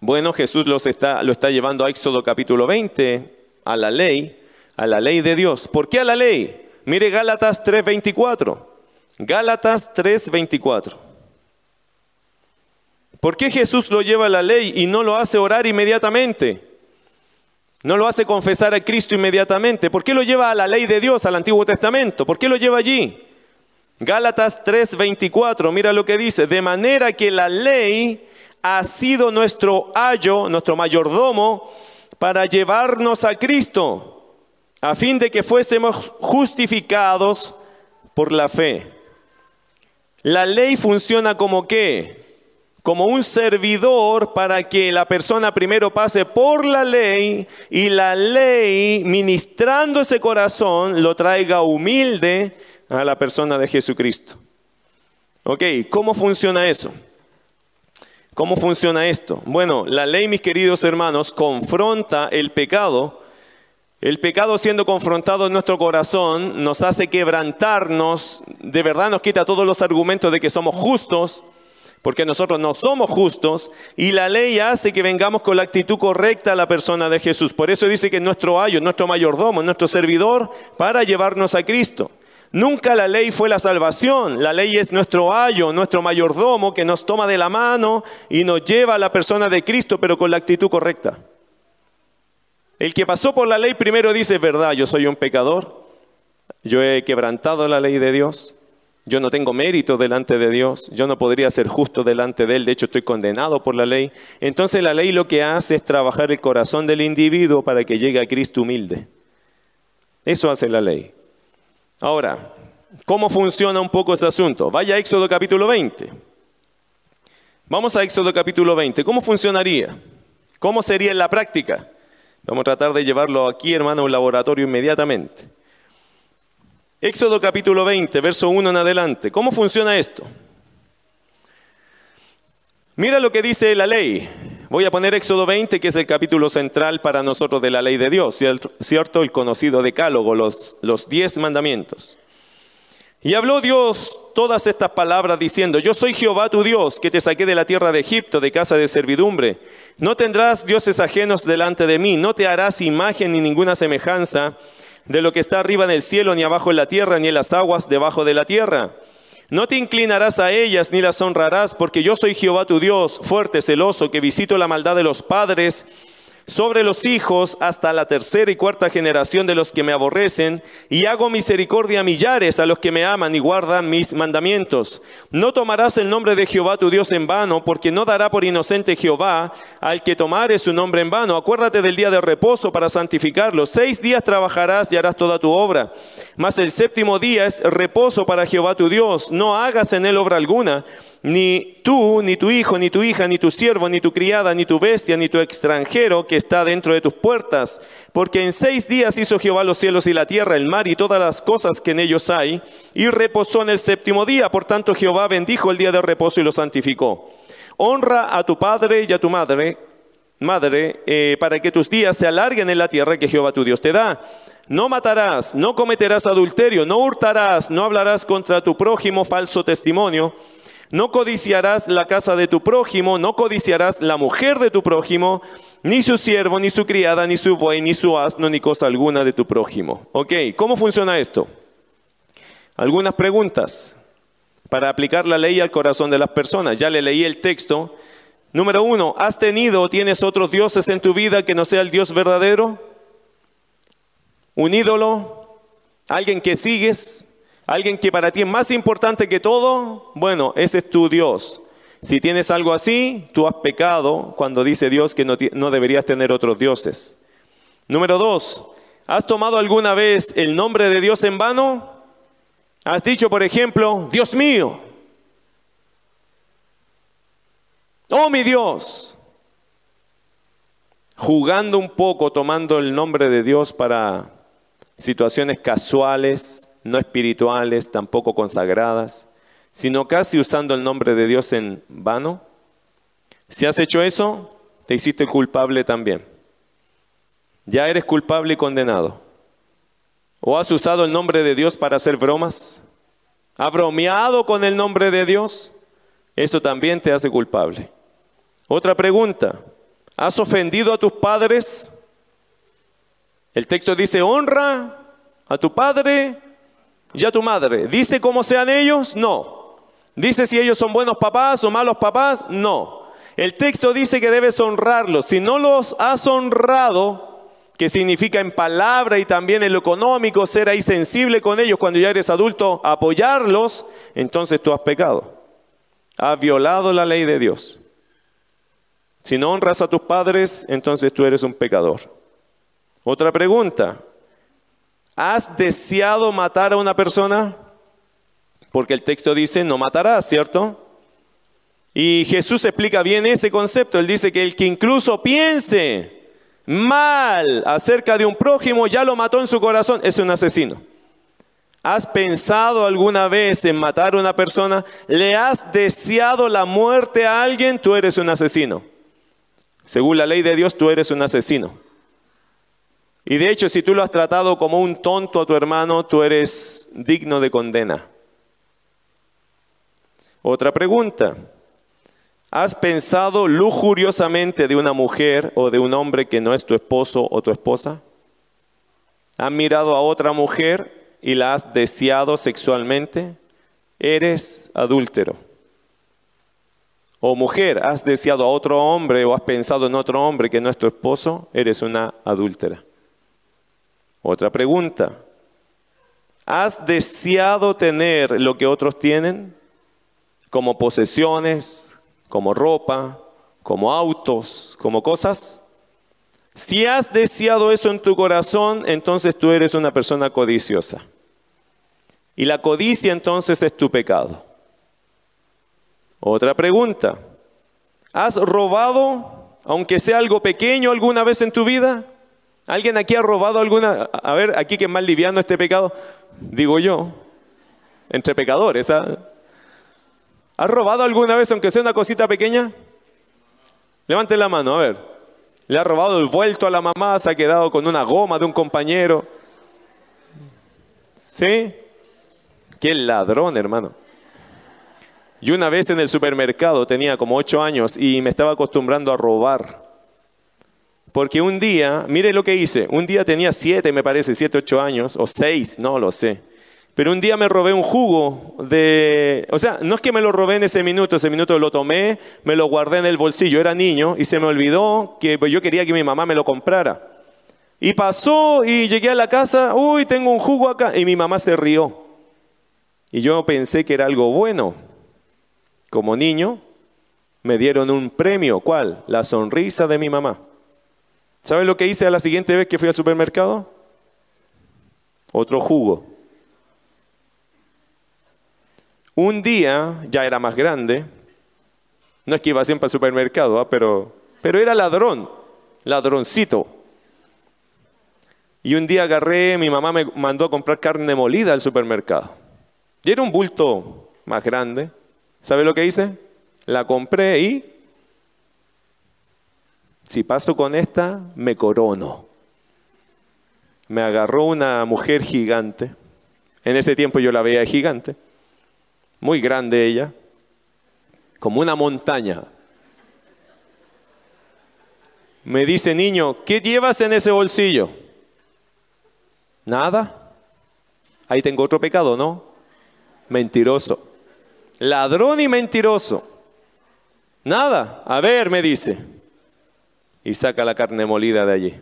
Bueno, Jesús los está, lo está llevando a Éxodo capítulo 20, a la ley, a la ley de Dios. ¿Por qué a la ley? Mire Gálatas 3:24. Gálatas 3:24. ¿Por qué Jesús lo lleva a la ley y no lo hace orar inmediatamente? No lo hace confesar a Cristo inmediatamente. ¿Por qué lo lleva a la ley de Dios, al Antiguo Testamento? ¿Por qué lo lleva allí? Gálatas 3:24, mira lo que dice, de manera que la ley ha sido nuestro ayo, nuestro mayordomo, para llevarnos a Cristo, a fin de que fuésemos justificados por la fe. La ley funciona como qué? Como un servidor para que la persona primero pase por la ley y la ley, ministrando ese corazón, lo traiga humilde a la persona de Jesucristo. Ok, ¿cómo funciona eso? ¿Cómo funciona esto? Bueno, la ley, mis queridos hermanos, confronta el pecado. El pecado siendo confrontado en nuestro corazón nos hace quebrantarnos, de verdad nos quita todos los argumentos de que somos justos, porque nosotros no somos justos y la ley hace que vengamos con la actitud correcta a la persona de Jesús. Por eso dice que es nuestro ayo, nuestro mayordomo, nuestro servidor para llevarnos a Cristo. Nunca la ley fue la salvación, la ley es nuestro ayo, nuestro mayordomo que nos toma de la mano y nos lleva a la persona de Cristo, pero con la actitud correcta. El que pasó por la ley primero dice, verdad, yo soy un pecador, yo he quebrantado la ley de Dios, yo no tengo mérito delante de Dios, yo no podría ser justo delante de Él, de hecho estoy condenado por la ley. Entonces la ley lo que hace es trabajar el corazón del individuo para que llegue a Cristo humilde. Eso hace la ley. Ahora, ¿cómo funciona un poco ese asunto? Vaya a Éxodo capítulo 20. Vamos a Éxodo capítulo 20. ¿Cómo funcionaría? ¿Cómo sería en la práctica? Vamos a tratar de llevarlo aquí, hermano, a un laboratorio inmediatamente. Éxodo capítulo 20, verso 1 en adelante. ¿Cómo funciona esto? Mira lo que dice la ley. Voy a poner Éxodo 20, que es el capítulo central para nosotros de la ley de Dios, ¿cierto? El conocido decálogo, los, los diez mandamientos. Y habló Dios todas estas palabras diciendo, yo soy Jehová tu Dios, que te saqué de la tierra de Egipto, de casa de servidumbre. No tendrás dioses ajenos delante de mí, no te harás imagen ni ninguna semejanza de lo que está arriba en el cielo, ni abajo en la tierra, ni en las aguas debajo de la tierra. No te inclinarás a ellas ni las honrarás, porque yo soy Jehová tu Dios, fuerte, celoso, que visito la maldad de los padres sobre los hijos hasta la tercera y cuarta generación de los que me aborrecen, y hago misericordia a millares a los que me aman y guardan mis mandamientos. No tomarás el nombre de Jehová tu Dios en vano, porque no dará por inocente Jehová al que tomare su nombre en vano. Acuérdate del día de reposo para santificarlo. Seis días trabajarás y harás toda tu obra. Mas el séptimo día es reposo para Jehová tu Dios. No hagas en él obra alguna ni tú, ni tu hijo, ni tu hija, ni tu siervo, ni tu criada, ni tu bestia, ni tu extranjero que está dentro de tus puertas. Porque en seis días hizo Jehová los cielos y la tierra, el mar y todas las cosas que en ellos hay, y reposó en el séptimo día. Por tanto Jehová bendijo el día de reposo y lo santificó. Honra a tu padre y a tu madre, madre, eh, para que tus días se alarguen en la tierra que Jehová tu Dios te da. No matarás, no cometerás adulterio, no hurtarás, no hablarás contra tu prójimo falso testimonio no codiciarás la casa de tu prójimo, no codiciarás la mujer de tu prójimo, ni su siervo, ni su criada, ni su buey, ni su asno, ni cosa alguna de tu prójimo. Ok, ¿cómo funciona esto? Algunas preguntas para aplicar la ley al corazón de las personas. Ya le leí el texto. Número uno, ¿has tenido o tienes otros dioses en tu vida que no sea el Dios verdadero? ¿Un ídolo? ¿Alguien que sigues? Alguien que para ti es más importante que todo, bueno, ese es tu Dios. Si tienes algo así, tú has pecado cuando dice Dios que no, deberías tener otros dioses. Número dos, ¿has tomado alguna vez el nombre de Dios en vano? ¿Has dicho, por ejemplo, Dios mío? Oh mi Dios. Jugando un poco, tomando el nombre de Dios para situaciones casuales, no espirituales, tampoco consagradas, sino casi usando el nombre de Dios en vano. Si has hecho eso, te hiciste culpable también. Ya eres culpable y condenado. ¿O has usado el nombre de Dios para hacer bromas? ¿Has bromeado con el nombre de Dios? Eso también te hace culpable. Otra pregunta. ¿Has ofendido a tus padres? El texto dice, honra a tu padre ya tu madre. ¿Dice cómo sean ellos? No. ¿Dice si ellos son buenos papás o malos papás? No. El texto dice que debes honrarlos. Si no los has honrado, que significa en palabra y también en lo económico, ser ahí sensible con ellos cuando ya eres adulto, apoyarlos, entonces tú has pecado. Has violado la ley de Dios. Si no honras a tus padres, entonces tú eres un pecador. Otra pregunta, ¿Has deseado matar a una persona? Porque el texto dice, no matarás, ¿cierto? Y Jesús explica bien ese concepto. Él dice que el que incluso piense mal acerca de un prójimo, ya lo mató en su corazón, es un asesino. ¿Has pensado alguna vez en matar a una persona? ¿Le has deseado la muerte a alguien? Tú eres un asesino. Según la ley de Dios, tú eres un asesino. Y de hecho, si tú lo has tratado como un tonto a tu hermano, tú eres digno de condena. Otra pregunta. ¿Has pensado lujuriosamente de una mujer o de un hombre que no es tu esposo o tu esposa? ¿Has mirado a otra mujer y la has deseado sexualmente? Eres adúltero. O mujer, has deseado a otro hombre o has pensado en otro hombre que no es tu esposo, eres una adúltera. Otra pregunta. ¿Has deseado tener lo que otros tienen? Como posesiones, como ropa, como autos, como cosas. Si has deseado eso en tu corazón, entonces tú eres una persona codiciosa. Y la codicia entonces es tu pecado. Otra pregunta. ¿Has robado, aunque sea algo pequeño, alguna vez en tu vida? ¿Alguien aquí ha robado alguna? A ver, aquí que es más liviano este pecado, digo yo, entre pecadores. ¿ah? ¿Has robado alguna vez, aunque sea una cosita pequeña? Levante la mano, a ver. Le ha robado el vuelto a la mamá, se ha quedado con una goma de un compañero. ¿Sí? Qué ladrón, hermano. Yo una vez en el supermercado tenía como ocho años y me estaba acostumbrando a robar. Porque un día, mire lo que hice, un día tenía siete, me parece, siete, ocho años, o seis, no lo sé. Pero un día me robé un jugo de... O sea, no es que me lo robé en ese minuto, ese minuto lo tomé, me lo guardé en el bolsillo, era niño y se me olvidó que yo quería que mi mamá me lo comprara. Y pasó y llegué a la casa, uy, tengo un jugo acá. Y mi mamá se rió. Y yo pensé que era algo bueno. Como niño, me dieron un premio. ¿Cuál? La sonrisa de mi mamá. ¿Sabes lo que hice a la siguiente vez que fui al supermercado? Otro jugo. Un día, ya era más grande, no es que iba siempre al supermercado, ¿ah? pero, pero era ladrón, ladroncito. Y un día agarré, mi mamá me mandó a comprar carne molida al supermercado. Y era un bulto más grande. ¿Sabe lo que hice? La compré y si paso con esta, me corono. Me agarró una mujer gigante. En ese tiempo yo la veía gigante muy grande ella, como una montaña. Me dice, niño, ¿qué llevas en ese bolsillo? Nada. Ahí tengo otro pecado, ¿no? Mentiroso. Ladrón y mentiroso. Nada. A ver, me dice. Y saca la carne molida de allí.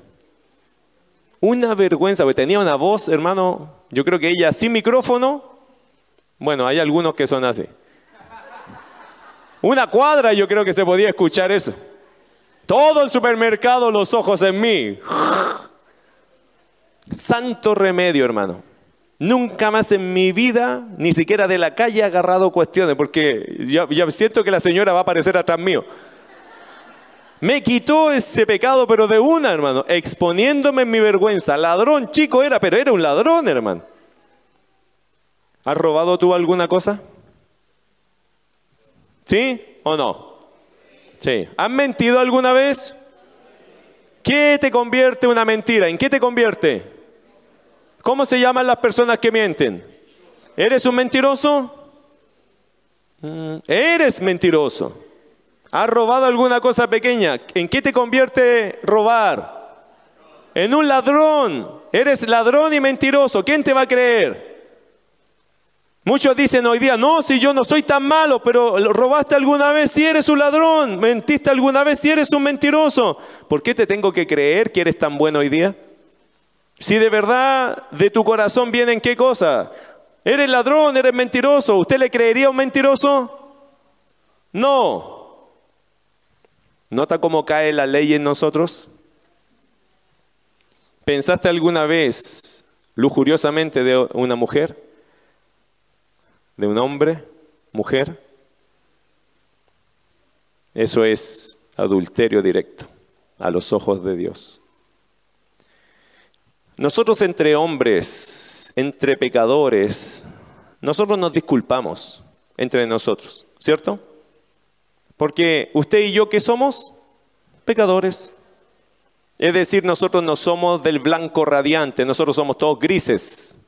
Una vergüenza, porque tenía una voz, hermano, yo creo que ella sin micrófono bueno, hay algunos que son así. Una cuadra yo creo que se podía escuchar eso. Todo el supermercado, los ojos en mí. Santo remedio, hermano. Nunca más en mi vida, ni siquiera de la calle, he agarrado cuestiones, porque ya, ya siento que la señora va a aparecer atrás mío. Me quitó ese pecado, pero de una, hermano, exponiéndome en mi vergüenza. Ladrón chico era, pero era un ladrón, hermano. ¿Has robado tú alguna cosa? ¿Sí o no? Sí. ¿Has mentido alguna vez? ¿Qué te convierte una mentira? ¿En qué te convierte? ¿Cómo se llaman las personas que mienten? ¿Eres un mentiroso? Mm, eres mentiroso. ¿Has robado alguna cosa pequeña? ¿En qué te convierte robar? En un ladrón. Eres ladrón y mentiroso. ¿Quién te va a creer? Muchos dicen hoy día, no, si yo no soy tan malo, pero robaste alguna vez si eres un ladrón, mentiste alguna vez si eres un mentiroso. ¿Por qué te tengo que creer que eres tan bueno hoy día? Si de verdad de tu corazón vienen qué cosa? ¿Eres ladrón, eres mentiroso? ¿Usted le creería un mentiroso? No. ¿Nota cómo cae la ley en nosotros? ¿Pensaste alguna vez lujuriosamente de una mujer? de un hombre, mujer, eso es adulterio directo a los ojos de Dios. Nosotros entre hombres, entre pecadores, nosotros nos disculpamos entre nosotros, ¿cierto? Porque usted y yo, ¿qué somos? Pecadores. Es decir, nosotros no somos del blanco radiante, nosotros somos todos grises.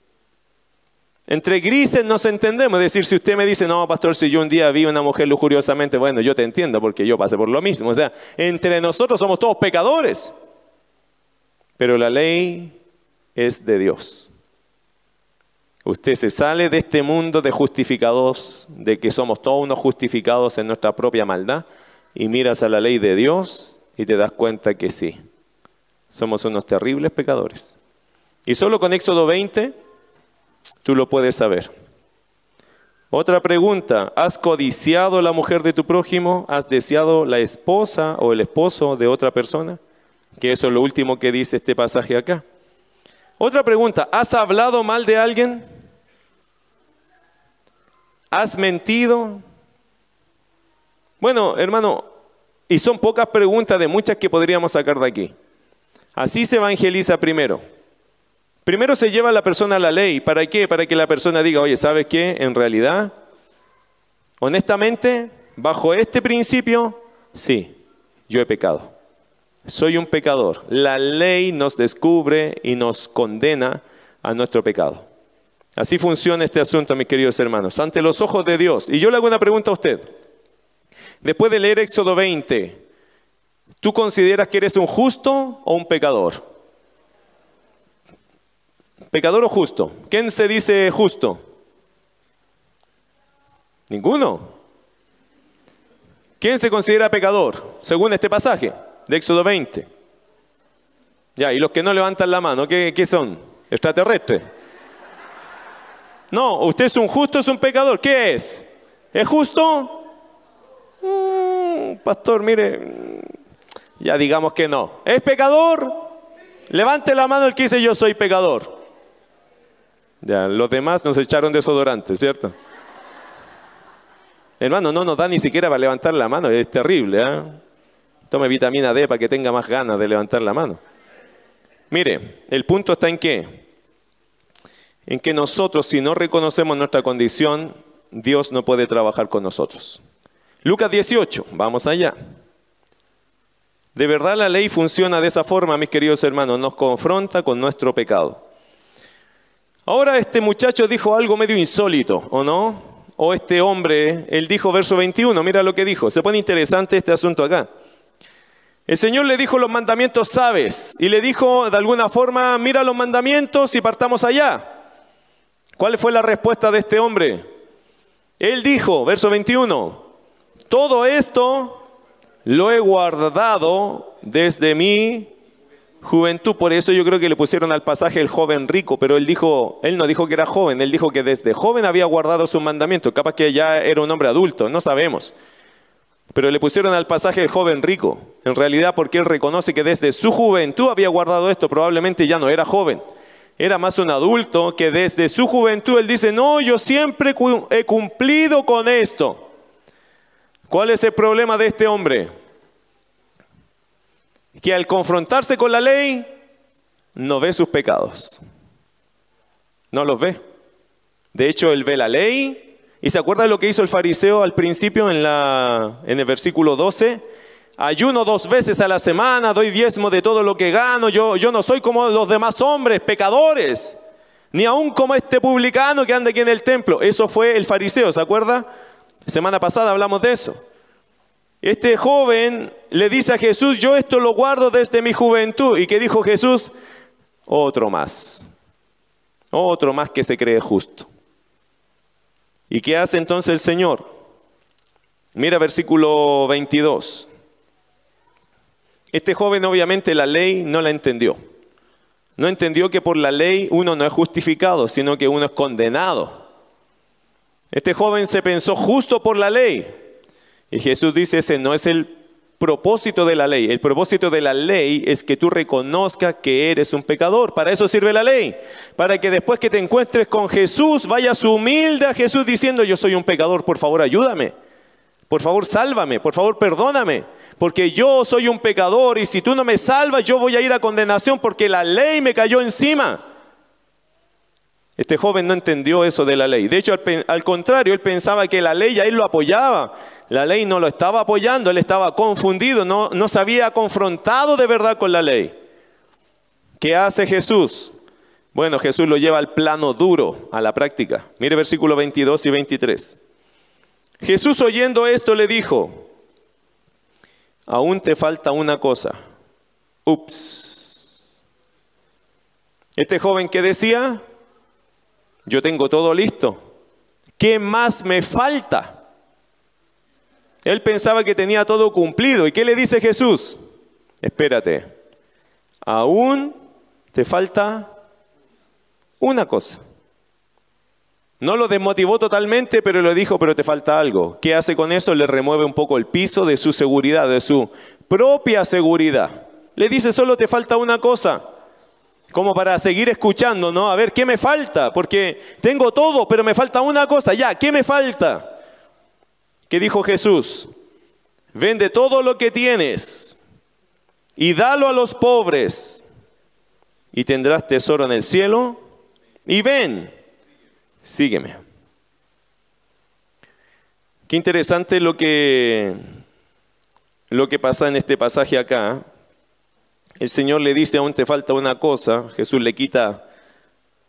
Entre grises nos entendemos. Es decir, si usted me dice, no, pastor, si yo un día vi una mujer lujuriosamente, bueno, yo te entiendo porque yo pasé por lo mismo. O sea, entre nosotros somos todos pecadores. Pero la ley es de Dios. Usted se sale de este mundo de justificados, de que somos todos unos justificados en nuestra propia maldad, y miras a la ley de Dios y te das cuenta que sí, somos unos terribles pecadores. Y solo con Éxodo 20 Tú lo puedes saber. Otra pregunta, ¿has codiciado la mujer de tu prójimo? ¿Has deseado la esposa o el esposo de otra persona? Que eso es lo último que dice este pasaje acá. Otra pregunta, ¿has hablado mal de alguien? ¿Has mentido? Bueno, hermano, y son pocas preguntas de muchas que podríamos sacar de aquí. Así se evangeliza primero. Primero se lleva a la persona a la ley. ¿Para qué? Para que la persona diga, oye, ¿sabes qué? En realidad, honestamente, bajo este principio, sí, yo he pecado. Soy un pecador. La ley nos descubre y nos condena a nuestro pecado. Así funciona este asunto, mis queridos hermanos, ante los ojos de Dios. Y yo le hago una pregunta a usted. Después de leer Éxodo 20, ¿tú consideras que eres un justo o un pecador? ¿Pecador o justo? ¿Quién se dice justo? Ninguno. ¿Quién se considera pecador? Según este pasaje de Éxodo 20. Ya, y los que no levantan la mano, ¿qué, qué son? ¿Extraterrestres? No, usted es un justo, es un pecador. ¿Qué es? ¿Es justo? Mm, pastor, mire, ya digamos que no. ¿Es pecador? Levante la mano el que dice yo soy pecador. Ya, los demás nos echaron desodorante, ¿cierto? Hermano, no nos da ni siquiera para levantar la mano, es terrible. ¿eh? Tome vitamina D para que tenga más ganas de levantar la mano. Mire, el punto está en qué? En que nosotros, si no reconocemos nuestra condición, Dios no puede trabajar con nosotros. Lucas 18, vamos allá. De verdad la ley funciona de esa forma, mis queridos hermanos, nos confronta con nuestro pecado. Ahora este muchacho dijo algo medio insólito, ¿o no? O este hombre, él dijo verso 21, mira lo que dijo, se pone interesante este asunto acá. El Señor le dijo los mandamientos sabes y le dijo de alguna forma, mira los mandamientos y partamos allá. ¿Cuál fue la respuesta de este hombre? Él dijo, verso 21, todo esto lo he guardado desde mi juventud. Por eso yo creo que le pusieron al pasaje el joven rico, pero él dijo, él no dijo que era joven, él dijo que desde joven había guardado sus mandamientos. Capaz que ya era un hombre adulto, no sabemos. Pero le pusieron al pasaje el joven rico, en realidad porque él reconoce que desde su juventud había guardado esto, probablemente ya no era joven, era más un adulto que desde su juventud él dice, no, yo siempre he cumplido con esto. ¿Cuál es el problema de este hombre? Que al confrontarse con la ley, no ve sus pecados. No los ve. De hecho, él ve la ley. ¿Y se acuerda de lo que hizo el fariseo al principio en, la, en el versículo 12? Ayuno dos veces a la semana, doy diezmo de todo lo que gano. Yo, yo no soy como los demás hombres, pecadores. Ni aún como este publicano que anda aquí en el templo. Eso fue el fariseo, ¿se acuerda? Semana pasada hablamos de eso. Este joven le dice a Jesús, yo esto lo guardo desde mi juventud. ¿Y qué dijo Jesús? Otro más. Otro más que se cree justo. ¿Y qué hace entonces el Señor? Mira versículo 22. Este joven obviamente la ley no la entendió. No entendió que por la ley uno no es justificado, sino que uno es condenado. Este joven se pensó justo por la ley. Y Jesús dice, ese no es el propósito de la ley. El propósito de la ley es que tú reconozcas que eres un pecador. Para eso sirve la ley. Para que después que te encuentres con Jesús, vayas humilde a Jesús diciendo, yo soy un pecador, por favor ayúdame. Por favor sálvame, por favor perdóname. Porque yo soy un pecador y si tú no me salvas, yo voy a ir a condenación porque la ley me cayó encima. Este joven no entendió eso de la ley. De hecho, al, contrario, él pensaba que la ley a él lo apoyaba. La ley no lo estaba apoyando, él estaba confundido, no, no se había confrontado de verdad con la ley. ¿Qué hace Jesús? Bueno, Jesús lo lleva al plano duro, a la práctica. Mire versículos 22 y 23. Jesús oyendo esto le dijo, aún te falta una cosa. Ups. Este joven que decía, yo tengo todo listo. ¿Qué más me falta? Él pensaba que tenía todo cumplido. ¿Y qué le dice Jesús? Espérate, aún te falta una cosa. No lo desmotivó totalmente, pero le dijo, pero te falta algo. ¿Qué hace con eso? Le remueve un poco el piso de su seguridad, de su propia seguridad. Le dice, solo te falta una cosa como para seguir escuchando, ¿no? A ver, ¿qué me falta? Porque tengo todo, pero me falta una cosa, ya, ¿qué me falta? ¿Qué dijo Jesús? Vende todo lo que tienes y dalo a los pobres y tendrás tesoro en el cielo y ven, sígueme. Qué interesante lo que, lo que pasa en este pasaje acá. El Señor le dice, aún te falta una cosa, Jesús le quita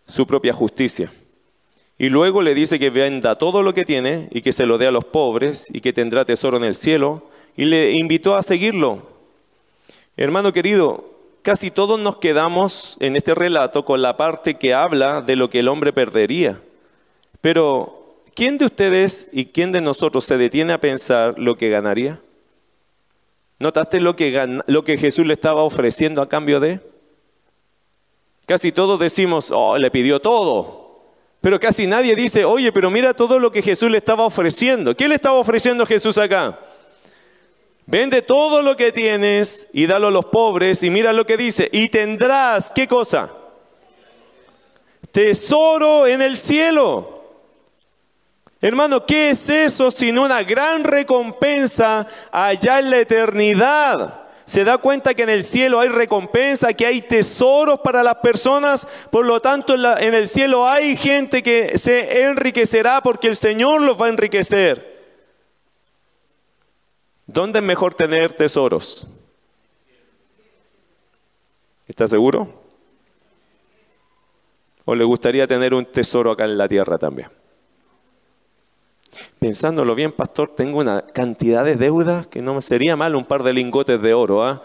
su propia justicia. Y luego le dice que venda todo lo que tiene y que se lo dé a los pobres y que tendrá tesoro en el cielo. Y le invitó a seguirlo. Hermano querido, casi todos nos quedamos en este relato con la parte que habla de lo que el hombre perdería. Pero, ¿quién de ustedes y quién de nosotros se detiene a pensar lo que ganaría? ¿Notaste lo que, lo que Jesús le estaba ofreciendo a cambio de? Casi todos decimos, oh, le pidió todo. Pero casi nadie dice, oye, pero mira todo lo que Jesús le estaba ofreciendo. ¿Qué le estaba ofreciendo Jesús acá? Vende todo lo que tienes y dalo a los pobres y mira lo que dice. Y tendrás, ¿qué cosa? Tesoro en el cielo. Hermano, ¿qué es eso sino una gran recompensa allá en la eternidad? Se da cuenta que en el cielo hay recompensa, que hay tesoros para las personas, por lo tanto en, el cielo hay gente que se enriquecerá porque el Señor los va a enriquecer. ¿Dónde es mejor tener tesoros? ¿Está seguro? ¿O le gustaría tener un tesoro acá en la tierra también? Pensándolo bien, pastor, tengo una cantidad de deudas que no me sería mal un par de lingotes de oro ¿ah?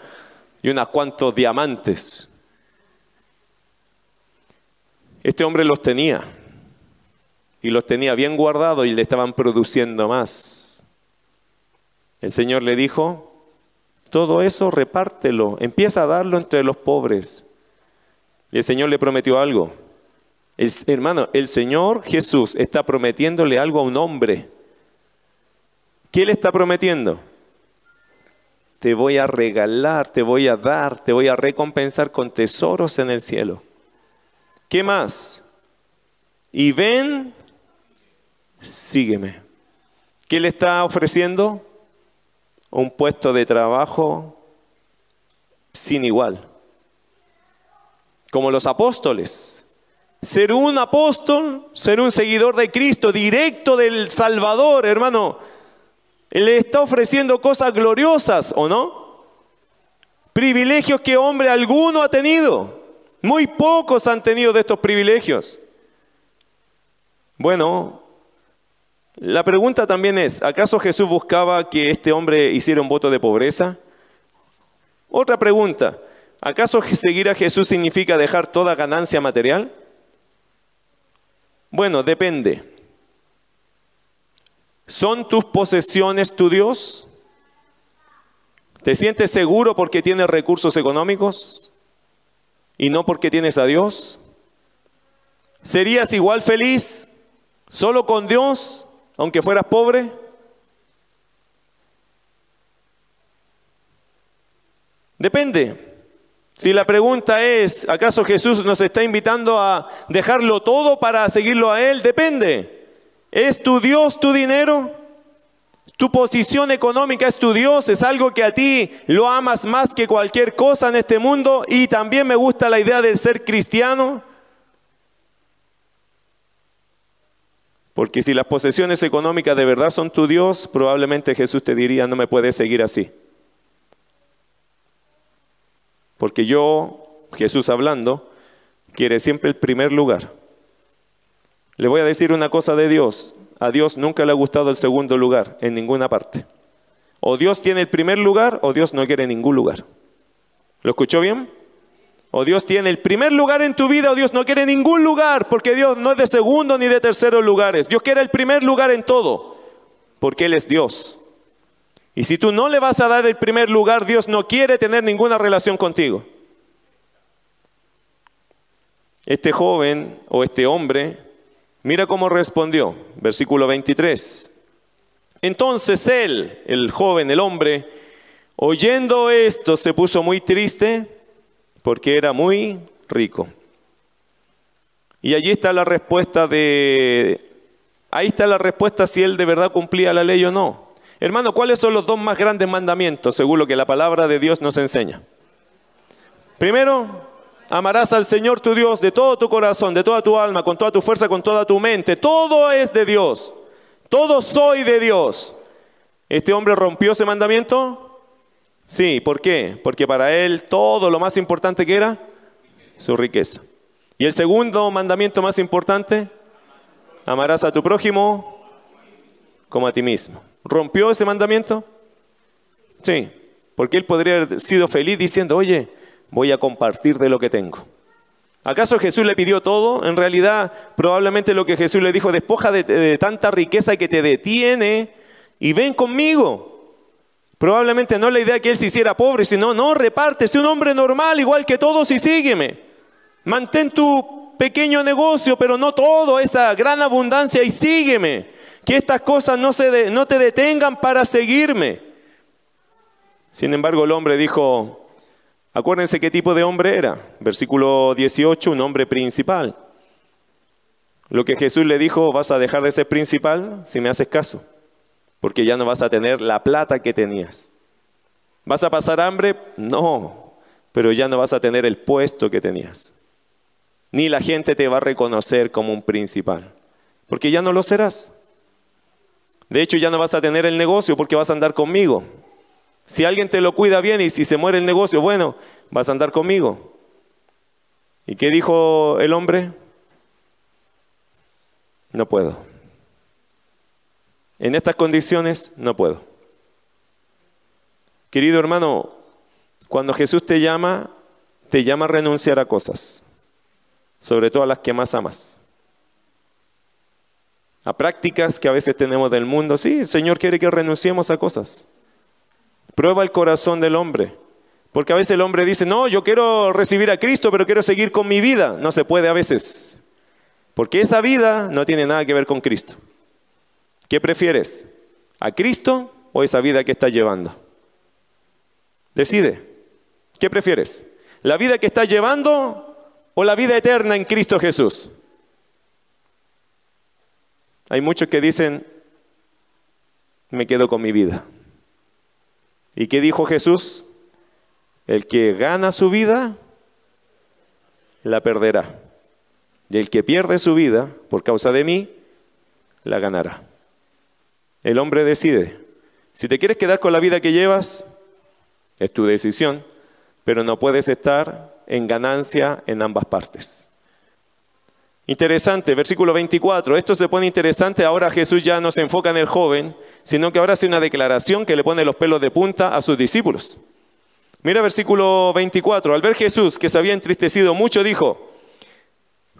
y unos cuantos diamantes. Este hombre los tenía y los tenía bien guardados y le estaban produciendo más. El Señor le dijo, todo eso repártelo, empieza a darlo entre los pobres. Y el Señor le prometió algo. hermano, el Señor Jesús está prometiéndole algo a un hombre. ¿Qué le está prometiendo? Te voy a regalar, te voy a dar, te voy a recompensar con tesoros en el cielo. ¿Qué más? Y ven, sígueme. ¿Qué le está ofreciendo? un puesto de trabajo sin igual. Como los apóstoles. Ser un apóstol, ser un seguidor de Cristo, directo del Salvador, hermano. Le está ofreciendo cosas gloriosas, ¿o no? Privilegios que hombre alguno ha tenido. Muy pocos han tenido de estos privilegios. Bueno, la pregunta también es, ¿acaso Jesús buscaba que este hombre hiciera un voto de pobreza? Otra pregunta, ¿acaso seguir a Jesús significa dejar toda ganancia material? Bueno, depende. ¿Son tus posesiones tu Dios? ¿Te sientes seguro porque tienes recursos económicos y no porque tienes a Dios? ¿Serías igual feliz solo con Dios aunque fueras pobre? Depende. Si la pregunta es, ¿acaso Jesús nos está invitando a dejarlo todo para seguirlo a Él? Depende. ¿Es tu Dios tu dinero? ¿Tu posición económica es tu Dios? ¿Es algo que a ti lo amas más que cualquier cosa en este mundo? Y también me gusta la idea de ser cristiano. Porque si las posesiones económicas de verdad son tu Dios, probablemente Jesús te diría, no me puedes seguir así. Porque yo, Jesús hablando, quiere siempre el primer lugar. Le voy a decir una cosa de Dios. A Dios nunca le ha gustado el segundo lugar en ninguna parte. O Dios tiene el primer lugar o Dios no quiere ningún lugar. ¿Lo escuchó bien? O Dios tiene el primer lugar en tu vida o Dios no quiere ningún lugar, porque Dios no es de segundo ni de terceros lugares. Dios quiere el primer lugar en todo, porque Él es Dios. Y si tú no le vas a dar el primer lugar, Dios no quiere tener ninguna relación contigo. Este joven o este hombre, mira cómo respondió, versículo 23. Entonces él, el joven, el hombre, oyendo esto, se puso muy triste porque era muy rico. Y allí está la respuesta de, ahí está la respuesta si él de verdad cumplía la ley o no. Hermano, ¿cuáles son los dos más grandes mandamientos según lo que la palabra de Dios nos enseña? Primero, amarás al Señor tu Dios de todo tu corazón, de toda tu alma, con toda tu fuerza, con toda tu mente. Todo es de Dios. Todo soy de Dios. ¿Este hombre rompió ese mandamiento? Sí, ¿por qué? Porque para él todo lo más importante que era su riqueza. Y el segundo mandamiento más importante, amarás a tu prójimo como a ti mismo. ¿Rompió ese mandamiento? Sí, porque él podría haber sido feliz diciendo, oye, voy a compartir de lo que tengo. ¿Acaso Jesús le pidió todo? En realidad, probablemente lo que Jesús le dijo, despoja de, tanta riqueza que te detiene y ven conmigo. Probablemente no la idea que él se hiciera pobre, sino, no, reparte, sé un hombre normal, igual que todos y sígueme. Mantén tu pequeño negocio, pero no todo, esa gran abundancia y sígueme. Que estas cosas no, se no te detengan para seguirme. Sin embargo, el hombre dijo, Acuérdense qué tipo de hombre era. Versículo 18, un hombre principal. Lo que Jesús le dijo, vas a dejar de ser principal si me haces caso, porque ya no vas a tener la plata que tenías. ¿Vas a pasar hambre? No, pero ya no vas a tener el puesto que tenías. Ni la gente te va a reconocer como un principal, porque ya no lo serás. De hecho, ya no vas a tener el negocio porque vas a andar conmigo. Si alguien te lo cuida bien y si se muere el negocio, bueno, vas a andar conmigo. ¿Y qué dijo el hombre? No puedo. En estas condiciones no puedo. Querido hermano, cuando Jesús te llama, te llama a renunciar a cosas, sobre todo a las que más amas. A prácticas que a veces tenemos del mundo. Sí, el Señor quiere que renunciemos a cosas. Prueba el corazón del hombre. Porque a veces el hombre dice, no, yo quiero recibir a Cristo, pero quiero seguir con mi vida. No se puede a veces. Porque esa vida no tiene nada que ver con Cristo. ¿Qué prefieres? ¿A Cristo o esa vida que estás llevando? Decide. ¿Qué prefieres? ¿La vida que estás llevando o la vida eterna en Cristo Jesús? Hay muchos que dicen, me quedo con mi vida. ¿Y qué dijo Jesús? El que gana su vida, la perderá. Y el que pierde su vida por causa de mí, la ganará. El hombre decide. Si te quieres quedar con la vida que llevas, es tu decisión, pero no puedes estar en ganancia en ambas partes. Interesante, versículo 24. Esto se pone interesante. Ahora Jesús ya no se enfoca en el joven, sino que ahora hace una declaración que le pone los pelos de punta a sus discípulos. Mira versículo 24. Al ver Jesús que se había entristecido mucho, dijo,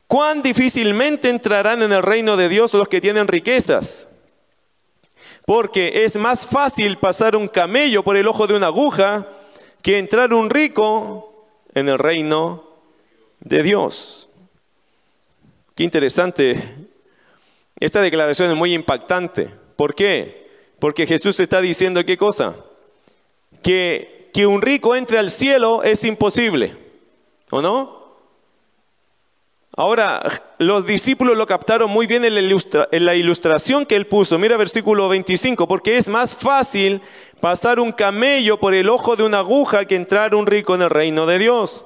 cuán difícilmente entrarán en el reino de Dios los que tienen riquezas. Porque es más fácil pasar un camello por el ojo de una aguja que entrar un rico en el reino de Dios. Qué interesante. Esta declaración es muy impactante. ¿Por qué? Porque Jesús está diciendo qué cosa? Que, que un rico entre al cielo es imposible. ¿O no? Ahora, los discípulos lo captaron muy bien en la, en la, ilustración que él puso. Mira versículo 25, porque es más fácil pasar un camello por el ojo de una aguja que entrar un rico en el reino de Dios.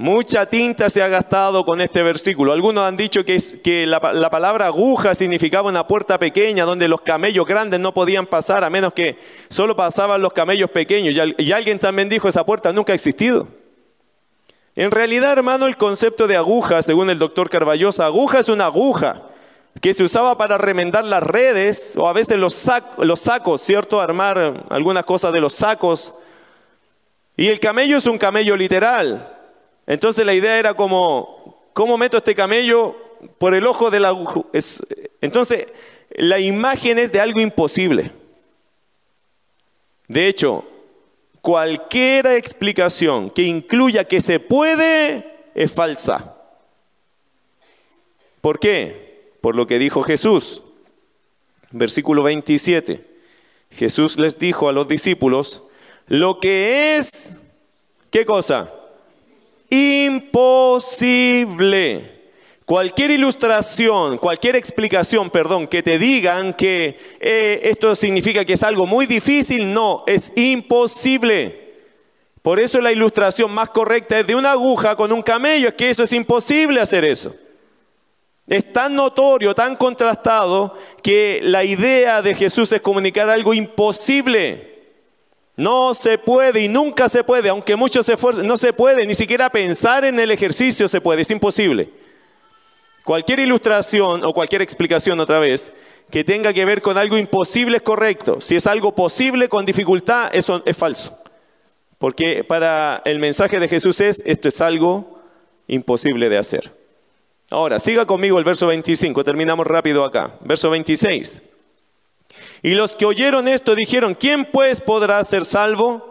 Mucha tinta se ha gastado con este versículo. Algunos han dicho que, la, palabra aguja significaba una puerta pequeña donde los camellos grandes no podían pasar a menos que solo pasaban los camellos pequeños. Y, y alguien también dijo esa puerta nunca ha existido. En realidad, hermano, el concepto de aguja, según el doctor Carballosa, aguja es una aguja que se usaba para remendar las redes o a veces los, los sacos, ¿cierto? Armar algunas cosas de los sacos. Y el camello es un camello literal. Entonces la idea era como, ¿cómo meto este camello por el ojo de la aguja? entonces, la imagen es de algo imposible. De hecho, cualquier explicación que incluya que se puede es falsa. ¿Por qué? Por lo que dijo Jesús. Versículo 27. Jesús les dijo a los discípulos, lo que es, ¿qué cosa? Imposible. Cualquier ilustración, cualquier explicación, perdón, que te digan que eh, esto significa que es algo muy difícil, no, es imposible. Por eso la ilustración más correcta es de una aguja con un camello, es que eso es imposible hacer eso. Es tan notorio, tan contrastado, que la idea de Jesús es comunicar algo imposible. No se puede y nunca se puede, aunque muchos se esfuercen, no se puede, ni siquiera pensar en el ejercicio se puede, es imposible. Cualquier ilustración o cualquier explicación otra vez que tenga que ver con algo imposible es correcto. Si es algo posible con dificultad, eso es falso. Porque para el mensaje de Jesús es, esto es algo imposible de hacer. Ahora, siga conmigo el verso 25, terminamos rápido acá. Verso 26. Y los que oyeron esto dijeron, ¿quién pues podrá ser salvo?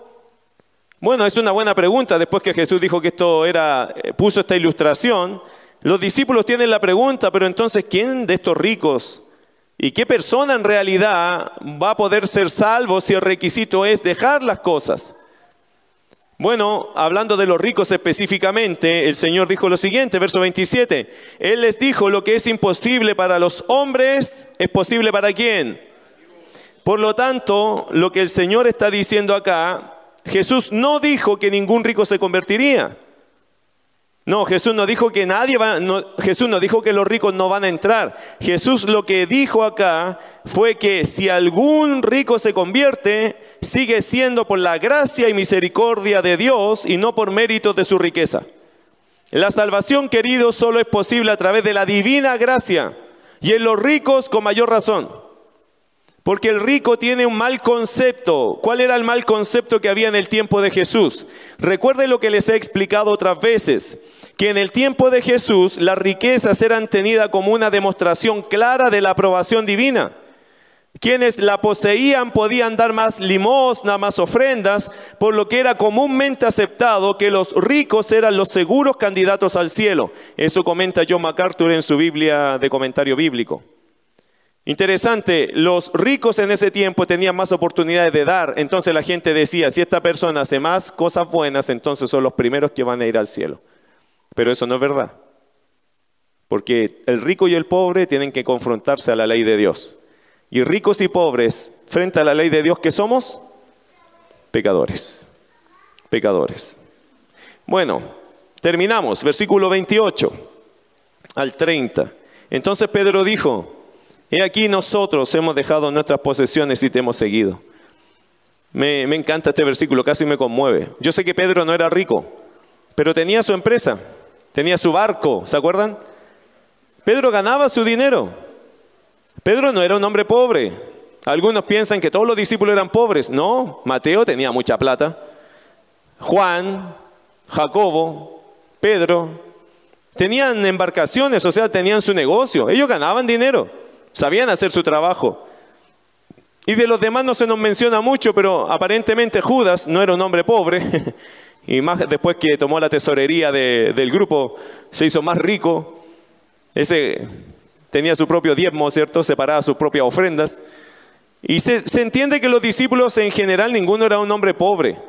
Bueno, es una buena pregunta después que Jesús dijo que esto era, eh, puso esta ilustración. Los discípulos tienen la pregunta, pero entonces, ¿quién de estos ricos y qué persona en realidad va a poder ser salvo si el requisito es dejar las cosas? Bueno, hablando de los ricos específicamente, el Señor dijo lo siguiente, verso 27. Él les dijo, lo que es imposible para los hombres, ¿es posible para quién? Por lo tanto, lo que el Señor está diciendo acá, Jesús no dijo que ningún rico se convertiría. No, Jesús no dijo que nadie va, Jesús no dijo que los ricos no van a entrar. Jesús lo que dijo acá fue que si algún rico se convierte, sigue siendo por la gracia y misericordia de Dios y no por méritos de su riqueza. La salvación, querido, solo es posible a través de la divina gracia y en los ricos con mayor razón. Porque el rico tiene un mal concepto. ¿Cuál era el mal concepto que había en el tiempo de Jesús? Recuerden lo que les he explicado otras veces, que en el tiempo de Jesús las riquezas eran tenidas como una demostración clara de la aprobación divina. Quienes la poseían podían dar más limosna, más ofrendas, por lo que era comúnmente aceptado que los ricos eran los seguros candidatos al cielo. Eso comenta John MacArthur en su Biblia de comentario bíblico. Interesante, los ricos en ese tiempo tenían más oportunidades de dar, entonces la gente decía, si esta persona hace más cosas buenas, entonces son los primeros que van a ir al cielo. Pero eso no es verdad, porque el rico y el pobre tienen que confrontarse a la ley de Dios. Y ricos y pobres, frente a la ley de Dios, que somos? Pecadores. Pecadores. Bueno, terminamos. Versículo 28 al 30. Entonces Pedro dijo, he aquí nosotros hemos dejado nuestras posesiones y te hemos seguido. Me, me encanta este versículo, casi me conmueve. Yo sé que Pedro no era rico, pero tenía su empresa, tenía su barco, ¿se acuerdan? Pedro ganaba su dinero. Pedro no era un hombre pobre. Algunos piensan que todos los discípulos eran pobres. No, Mateo tenía mucha plata. Juan, Jacobo, Pedro, tenían embarcaciones, o sea, tenían su negocio. Ellos ganaban dinero, sabían hacer su trabajo. Y de los demás no se nos menciona mucho, pero aparentemente Judas no era un hombre pobre. y más después que tomó la tesorería del grupo, se hizo más rico. Ese tenía su propio diezmo, ¿cierto? Separaba sus propias ofrendas. Y se, entiende que los discípulos en general, ninguno era un hombre pobre,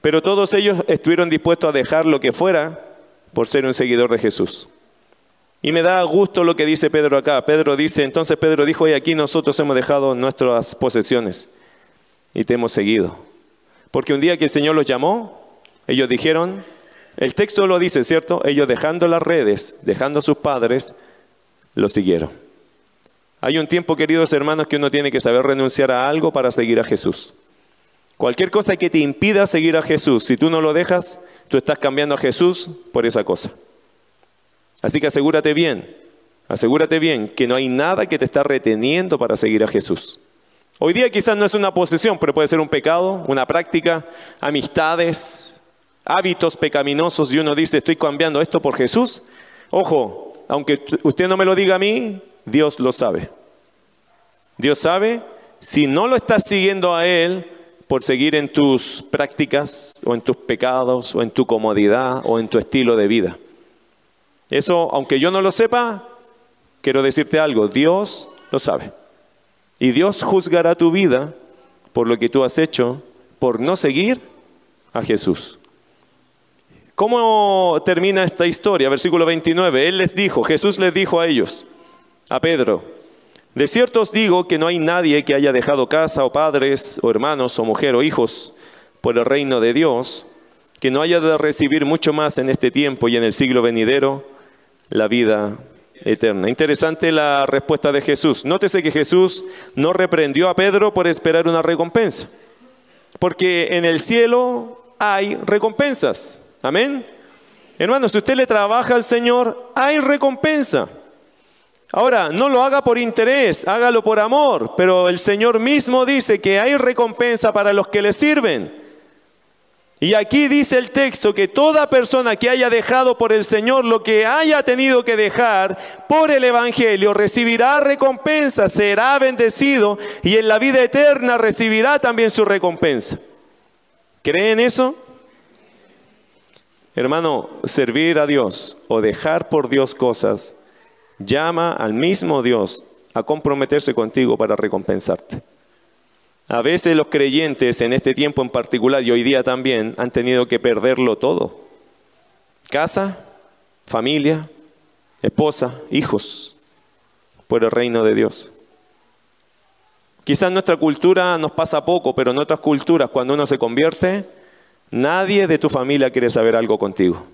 pero todos ellos estuvieron dispuestos a dejar lo que fuera por ser un seguidor de Jesús. Y me da gusto lo que dice Pedro acá. Pedro dice, entonces Pedro dijo, y aquí nosotros hemos dejado nuestras posesiones y te hemos seguido. Porque un día que el Señor los llamó, ellos dijeron, el texto lo dice, ¿cierto? Ellos dejando las redes, dejando a sus padres, lo siguieron. Hay un tiempo, queridos hermanos, que uno tiene que saber renunciar a algo para seguir a Jesús. Cualquier cosa que te impida seguir a Jesús, si tú no lo dejas, tú estás cambiando a Jesús por esa cosa. Así que asegúrate bien, asegúrate bien que no hay nada que te está reteniendo para seguir a Jesús. Hoy día quizás no es una posesión, pero puede ser un pecado, una práctica, amistades, hábitos pecaminosos y uno dice, estoy cambiando esto por Jesús. Ojo, aunque usted no me lo diga a mí, Dios lo sabe. Dios sabe si no lo estás siguiendo a Él por seguir en tus prácticas o en tus pecados o en tu comodidad o en tu estilo de vida. Eso, aunque yo no lo sepa, quiero decirte algo, Dios lo sabe. Y Dios juzgará tu vida por lo que tú has hecho por no seguir a Jesús. ¿Cómo termina esta historia? Versículo 29. Él les dijo, Jesús les dijo a ellos, a Pedro, de cierto os digo que no hay nadie que haya dejado casa o padres o hermanos o mujer o hijos por el reino de Dios, que no haya de recibir mucho más en este tiempo y en el siglo venidero la vida eterna. Interesante la respuesta de Jesús. Nótese que Jesús no reprendió a Pedro por esperar una recompensa, porque en el cielo hay recompensas. Amén. Hermano, si usted le trabaja al Señor, hay recompensa. Ahora, no lo haga por interés, hágalo por amor, pero el Señor mismo dice que hay recompensa para los que le sirven. Y aquí dice el texto que toda persona que haya dejado por el Señor lo que haya tenido que dejar por el Evangelio recibirá recompensa, será bendecido y en la vida eterna recibirá también su recompensa. ¿Creen eso? Hermano, servir a Dios o dejar por Dios cosas llama al mismo Dios a comprometerse contigo para recompensarte. A veces los creyentes en este tiempo en particular y hoy día también han tenido que perderlo todo. Casa, familia, esposa, hijos, por el reino de Dios. Quizás en nuestra cultura nos pasa poco, pero en otras culturas cuando uno se convierte, nadie de tu familia quiere saber algo contigo.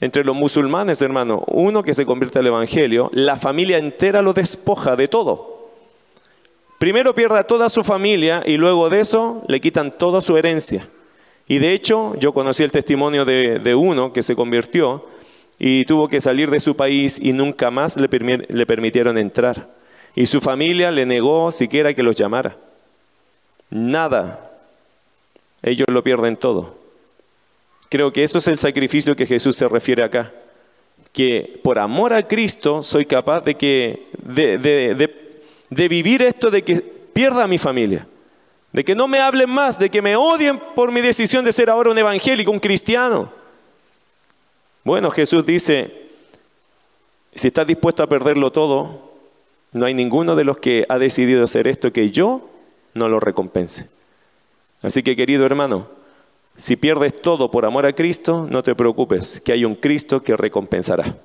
Entre los musulmanes, hermano, uno que se convierte al Evangelio, la familia entera lo despoja de todo. Primero pierde a toda su familia y luego de eso le quitan toda su herencia. Y de hecho, yo conocí el testimonio de, uno que se convirtió y tuvo que salir de su país y nunca más le, le permitieron entrar. Y su familia le negó siquiera que los llamara. Nada. Ellos lo pierden todo. Creo que eso es el sacrificio que Jesús se refiere acá. Que por amor a Cristo soy capaz de, que, de, de, de vivir esto de que pierda a mi familia, de que no me hablen más, de que me odien por mi decisión de ser ahora un evangélico, un cristiano. Bueno, Jesús dice, si estás dispuesto a perderlo todo, no hay ninguno de los que ha decidido hacer esto que yo no lo recompense. Así que querido hermano, si pierdes todo por amor a Cristo, no te preocupes, que hay un Cristo que recompensará.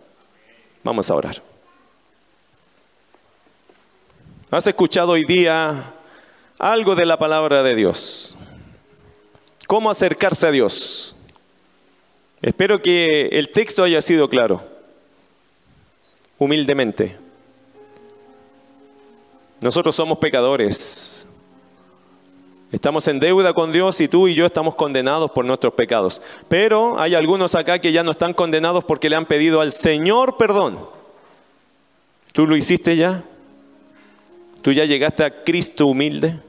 Vamos a orar. ¿Has escuchado hoy día algo de la palabra de Dios? ¿Cómo acercarse a Dios? Espero que el texto haya sido claro. Humildemente. Nosotros somos pecadores. Estamos en deuda con Dios y tú y yo estamos condenados por nuestros pecados. Pero hay algunos acá que ya no están condenados porque le han pedido al Señor perdón. ¿Tú lo hiciste ya? ¿Tú ya llegaste a Cristo humilde?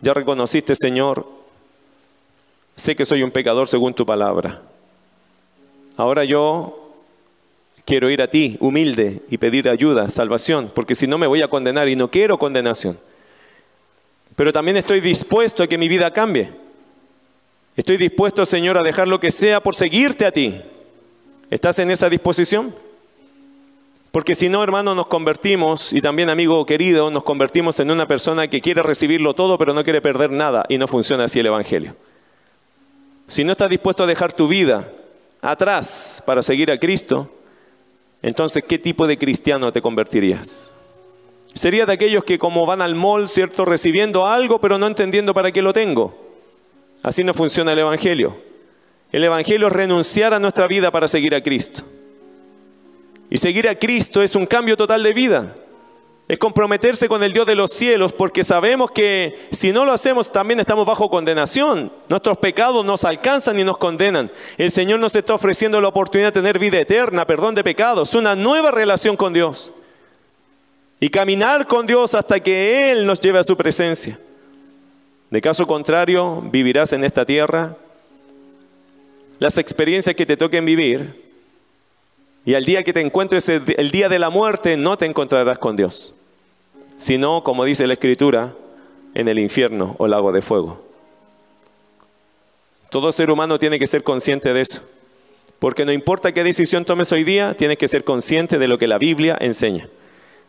¿Ya reconociste, Señor? Sé que soy un pecador según tu palabra. Ahora yo quiero ir a ti humilde y pedir ayuda, salvación, porque si no me voy a condenar y no quiero condenación. Pero también estoy dispuesto a que mi vida cambie. Estoy dispuesto, Señor, a dejar lo que sea por seguirte a ti. ¿Estás en esa disposición? Porque si no, hermano, nos convertimos, y también amigo querido, nos convertimos en una persona que quiere recibirlo todo, pero no quiere perder nada, y no funciona así el Evangelio. Si no estás dispuesto a dejar tu vida atrás para seguir a Cristo, entonces, ¿qué tipo de cristiano te convertirías? Sería de aquellos que como van al mall, ¿cierto? Recibiendo algo, pero no entendiendo para qué lo tengo. Así no funciona el Evangelio. El Evangelio es renunciar a nuestra vida para seguir a Cristo. Y seguir a Cristo es un cambio total de vida. Es comprometerse con el Dios de los cielos porque sabemos que si no lo hacemos también estamos bajo condenación. Nuestros pecados nos alcanzan y nos condenan. El Señor nos está ofreciendo la oportunidad de tener vida eterna, perdón de pecados, una nueva relación con Dios. Y caminar con Dios hasta que Él nos lleve a su presencia. De caso contrario, vivirás en esta tierra las experiencias que te toquen vivir y al día que te encuentres el día de la muerte, no te encontrarás con Dios, sino, como dice la Escritura, en el infierno o lago de fuego. Todo ser humano tiene que ser consciente de eso. Porque no importa qué decisión tomes hoy día, tienes que ser consciente de lo que la Biblia enseña.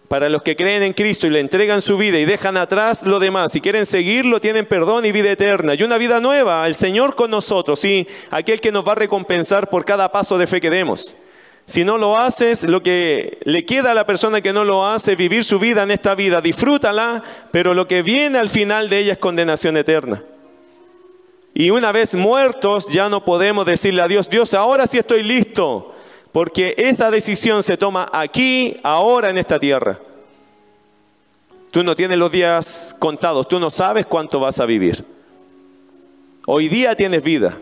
Para los que creen en Cristo y le entregan su vida y dejan atrás lo demás, si quieren seguirlo, tienen perdón y vida eterna y una vida nueva, el Señor con nosotros, y aquel que nos va a recompensar por cada paso de fe que demos. Si no lo haces, lo que le queda a la persona que no lo hace, vivir su vida en esta vida, disfrútala, pero lo que viene al final de ella es condenación eterna. Y una vez muertos ya no podemos decirle a Dios, Dios, ahora sí estoy listo, porque esa decisión se toma aquí, ahora en esta tierra. Tú no tienes los días contados, tú no sabes cuánto vas a vivir. Hoy día tienes vida,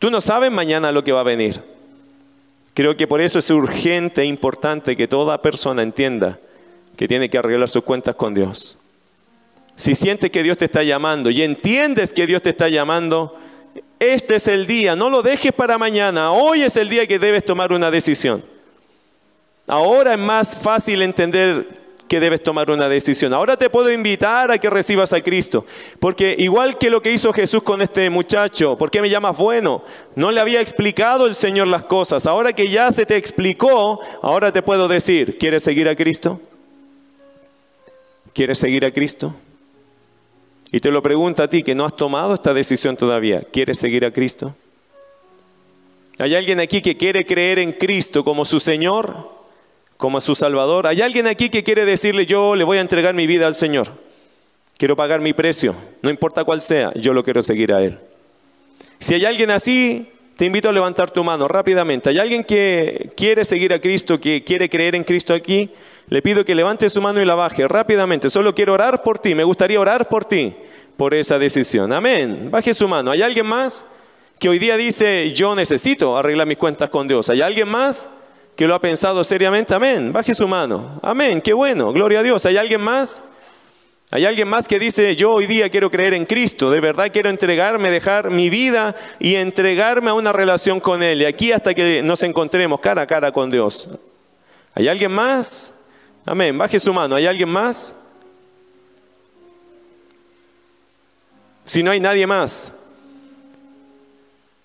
tú no sabes mañana lo que va a venir. Creo que por eso es urgente e importante que toda persona entienda que tiene que arreglar sus cuentas con Dios. si sientes que Dios te está llamando y entiendes que Dios te está llamando, este es el día, no lo dejes para mañana, hoy es el día que debes tomar una decisión. Ahora es más fácil entender que debes tomar una decisión. Ahora te puedo invitar a que recibas a Cristo, porque igual que lo que hizo Jesús con este muchacho, ¿por qué me llamas bueno? No le había explicado el Señor las cosas. Ahora que ya se te explicó, ahora te puedo decir, ¿quieres seguir a Cristo? ¿Quieres seguir a Cristo? Y te lo pregunto a ti que no has tomado esta decisión todavía. ¿Quieres seguir a Cristo? ¿Hay alguien aquí que quiere creer en Cristo como su Señor, como su Salvador? ¿Hay alguien aquí que quiere decirle yo le voy a entregar mi vida al Señor? Quiero pagar mi precio, no importa cuál sea, yo lo quiero seguir a Él. Si hay alguien así, te invito a levantar tu mano rápidamente. ¿Hay alguien que quiere seguir a Cristo, que quiere creer en Cristo aquí? Le pido que levante su mano y la baje rápidamente. Solo quiero orar por ti. Me gustaría orar por ti, por esa decisión. Amén. Baje su mano. ¿Hay alguien más que hoy día dice, yo necesito arreglar mis cuentas con Dios? ¿Hay alguien más que lo ha pensado seriamente? Amén. Baje su mano. Amén. Qué bueno. Gloria a Dios. ¿Hay alguien más? Hay alguien más que dice, yo hoy día quiero creer en Cristo, de verdad quiero entregarme, dejar mi vida y entregarme a una relación con Él. Y aquí hasta que nos encontremos cara a cara con Dios. ¿Hay alguien más? Amén. Baje su mano. ¿Hay alguien más? Si no hay nadie más,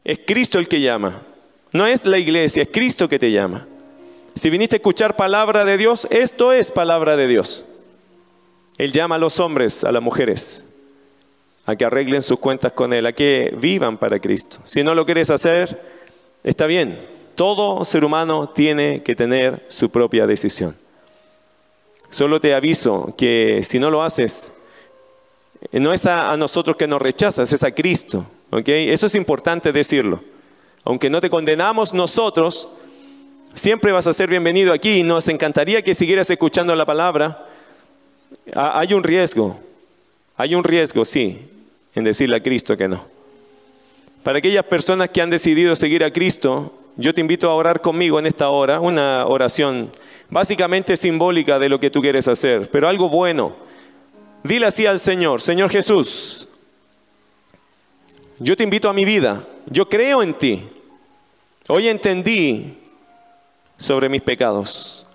es Cristo el que llama. No es la iglesia, es Cristo que te llama. Si viniste a escuchar palabra de Dios, esto es palabra de Dios. Él llama a los hombres, a las mujeres, a que arreglen sus cuentas con Él, a que vivan para Cristo. Si no lo quieres hacer, está bien. Todo ser humano tiene que tener su propia decisión. Solo te aviso que si no lo haces, no es a, nosotros que nos rechazas, es a Cristo. Eso es importante decirlo. Aunque no te condenamos nosotros, siempre vas a ser bienvenido aquí y nos encantaría que siguieras escuchando la palabra. Hay un riesgo, hay un riesgo, sí, en decirle a Cristo que no. Para aquellas personas que han decidido seguir a Cristo, yo te invito a orar conmigo en esta hora, una oración básicamente simbólica de lo que tú quieres hacer, pero algo bueno. Dile así al Señor, Señor Jesús, yo te invito a mi vida, yo creo en ti. Hoy entendí sobre mis pecados.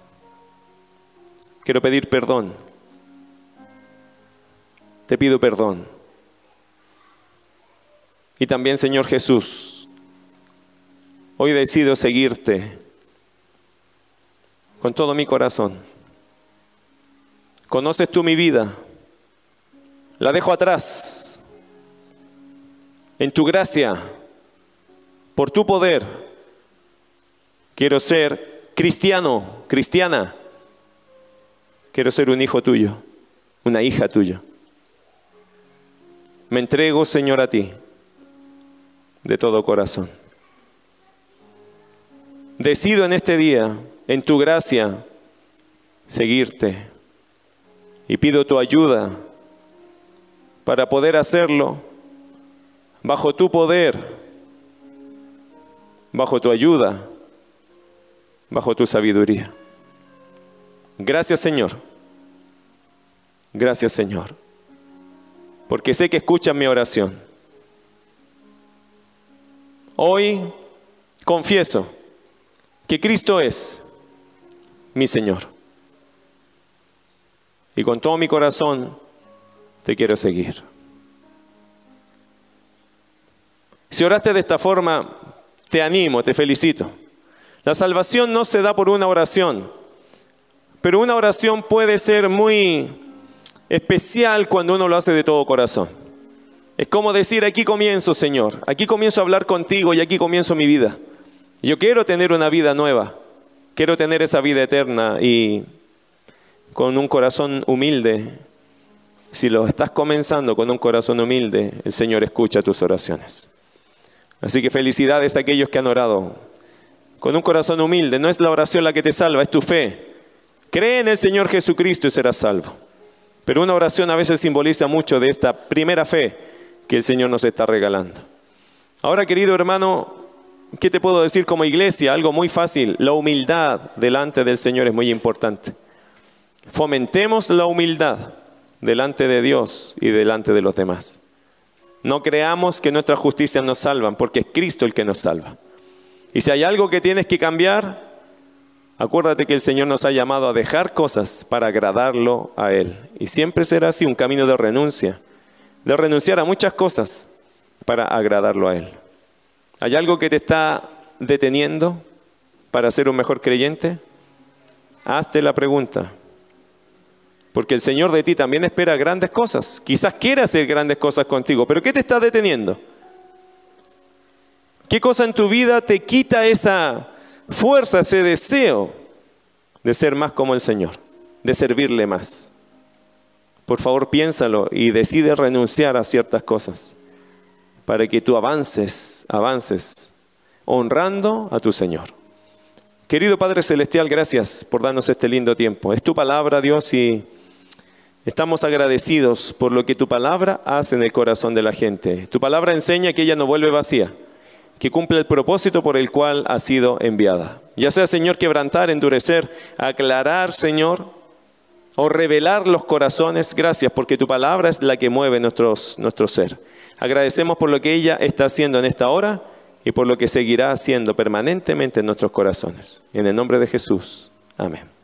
Quiero pedir perdón. Te pido perdón. Y también, Señor Jesús, hoy decido seguirte con todo mi corazón. Conoces tú mi vida, la dejo atrás. En tu gracia, por tu poder, quiero ser cristiano, cristiana. Quiero ser un hijo tuyo, una hija tuya. Me entrego, Señor, a ti, de todo corazón. Decido en este día en tu gracia seguirte. Y pido tu ayuda para poder hacerlo bajo tu poder, bajo tu ayuda, bajo tu sabiduría. Gracias Señor. Gracias Señor. Porque sé que escuchas mi oración. Hoy confieso que Cristo es mi Señor. Y con todo mi corazón te quiero seguir. Si oraste de esta forma, te animo, te felicito. La salvación no se da por una oración, pero una oración puede ser muy especial cuando uno lo hace de todo corazón. Es como decir, aquí comienzo, Señor, aquí comienzo a hablar contigo y aquí comienzo mi vida. Yo quiero tener una vida nueva. Quiero tener esa vida eterna y con un corazón humilde. Si lo estás comenzando con un corazón humilde, el Señor escucha tus oraciones. Así que felicidades a aquellos que han orado con un corazón humilde. No es la oración la que te salva, es tu fe. Cree en el Señor Jesucristo y serás salvo. Pero una oración a veces simboliza mucho de esta primera fe que el Señor nos está regalando. Ahora, querido hermano, ¿Qué te puedo decir como iglesia? Algo muy fácil. La humildad delante del Señor es muy importante. Fomentemos la humildad. delante de Dios y delante de los demás. No creamos que nuestras justicias nos salvan, porque es Cristo el que nos salva. Y si hay algo que tienes que cambiar, acuérdate que el Señor nos ha llamado a dejar cosas para agradarlo a Él. Y siempre será así un camino de renuncia, de renunciar a muchas cosas para agradarlo a Él. ¿Hay algo que te está deteniendo para ser un mejor creyente? Hazte la pregunta. Porque el Señor de ti también espera grandes cosas. Quizás quiera hacer grandes cosas contigo, pero ¿qué te está deteniendo? ¿Qué cosa en tu vida te quita esa fuerza, ese deseo de ser más como el Señor, de servirle más? Por favor, piénsalo y decide renunciar a ciertas cosas para que tú avances, avances, honrando a tu Señor. Querido Padre Celestial, gracias por darnos este lindo tiempo. Es tu palabra, Dios, y estamos agradecidos por lo que tu palabra hace en el corazón de la gente. Tu palabra enseña que ella no vuelve vacía, que cumple el propósito por el cual ha sido enviada. Ya sea, Señor, quebrantar, endurecer, aclarar, Señor, o revelar los corazones. Gracias, porque tu palabra es la que mueve nuestros, nuestro ser. Agradecemos por lo que ella está haciendo en esta hora y por lo que seguirá haciendo permanentemente en nuestros corazones. En el nombre de Jesús. Amén.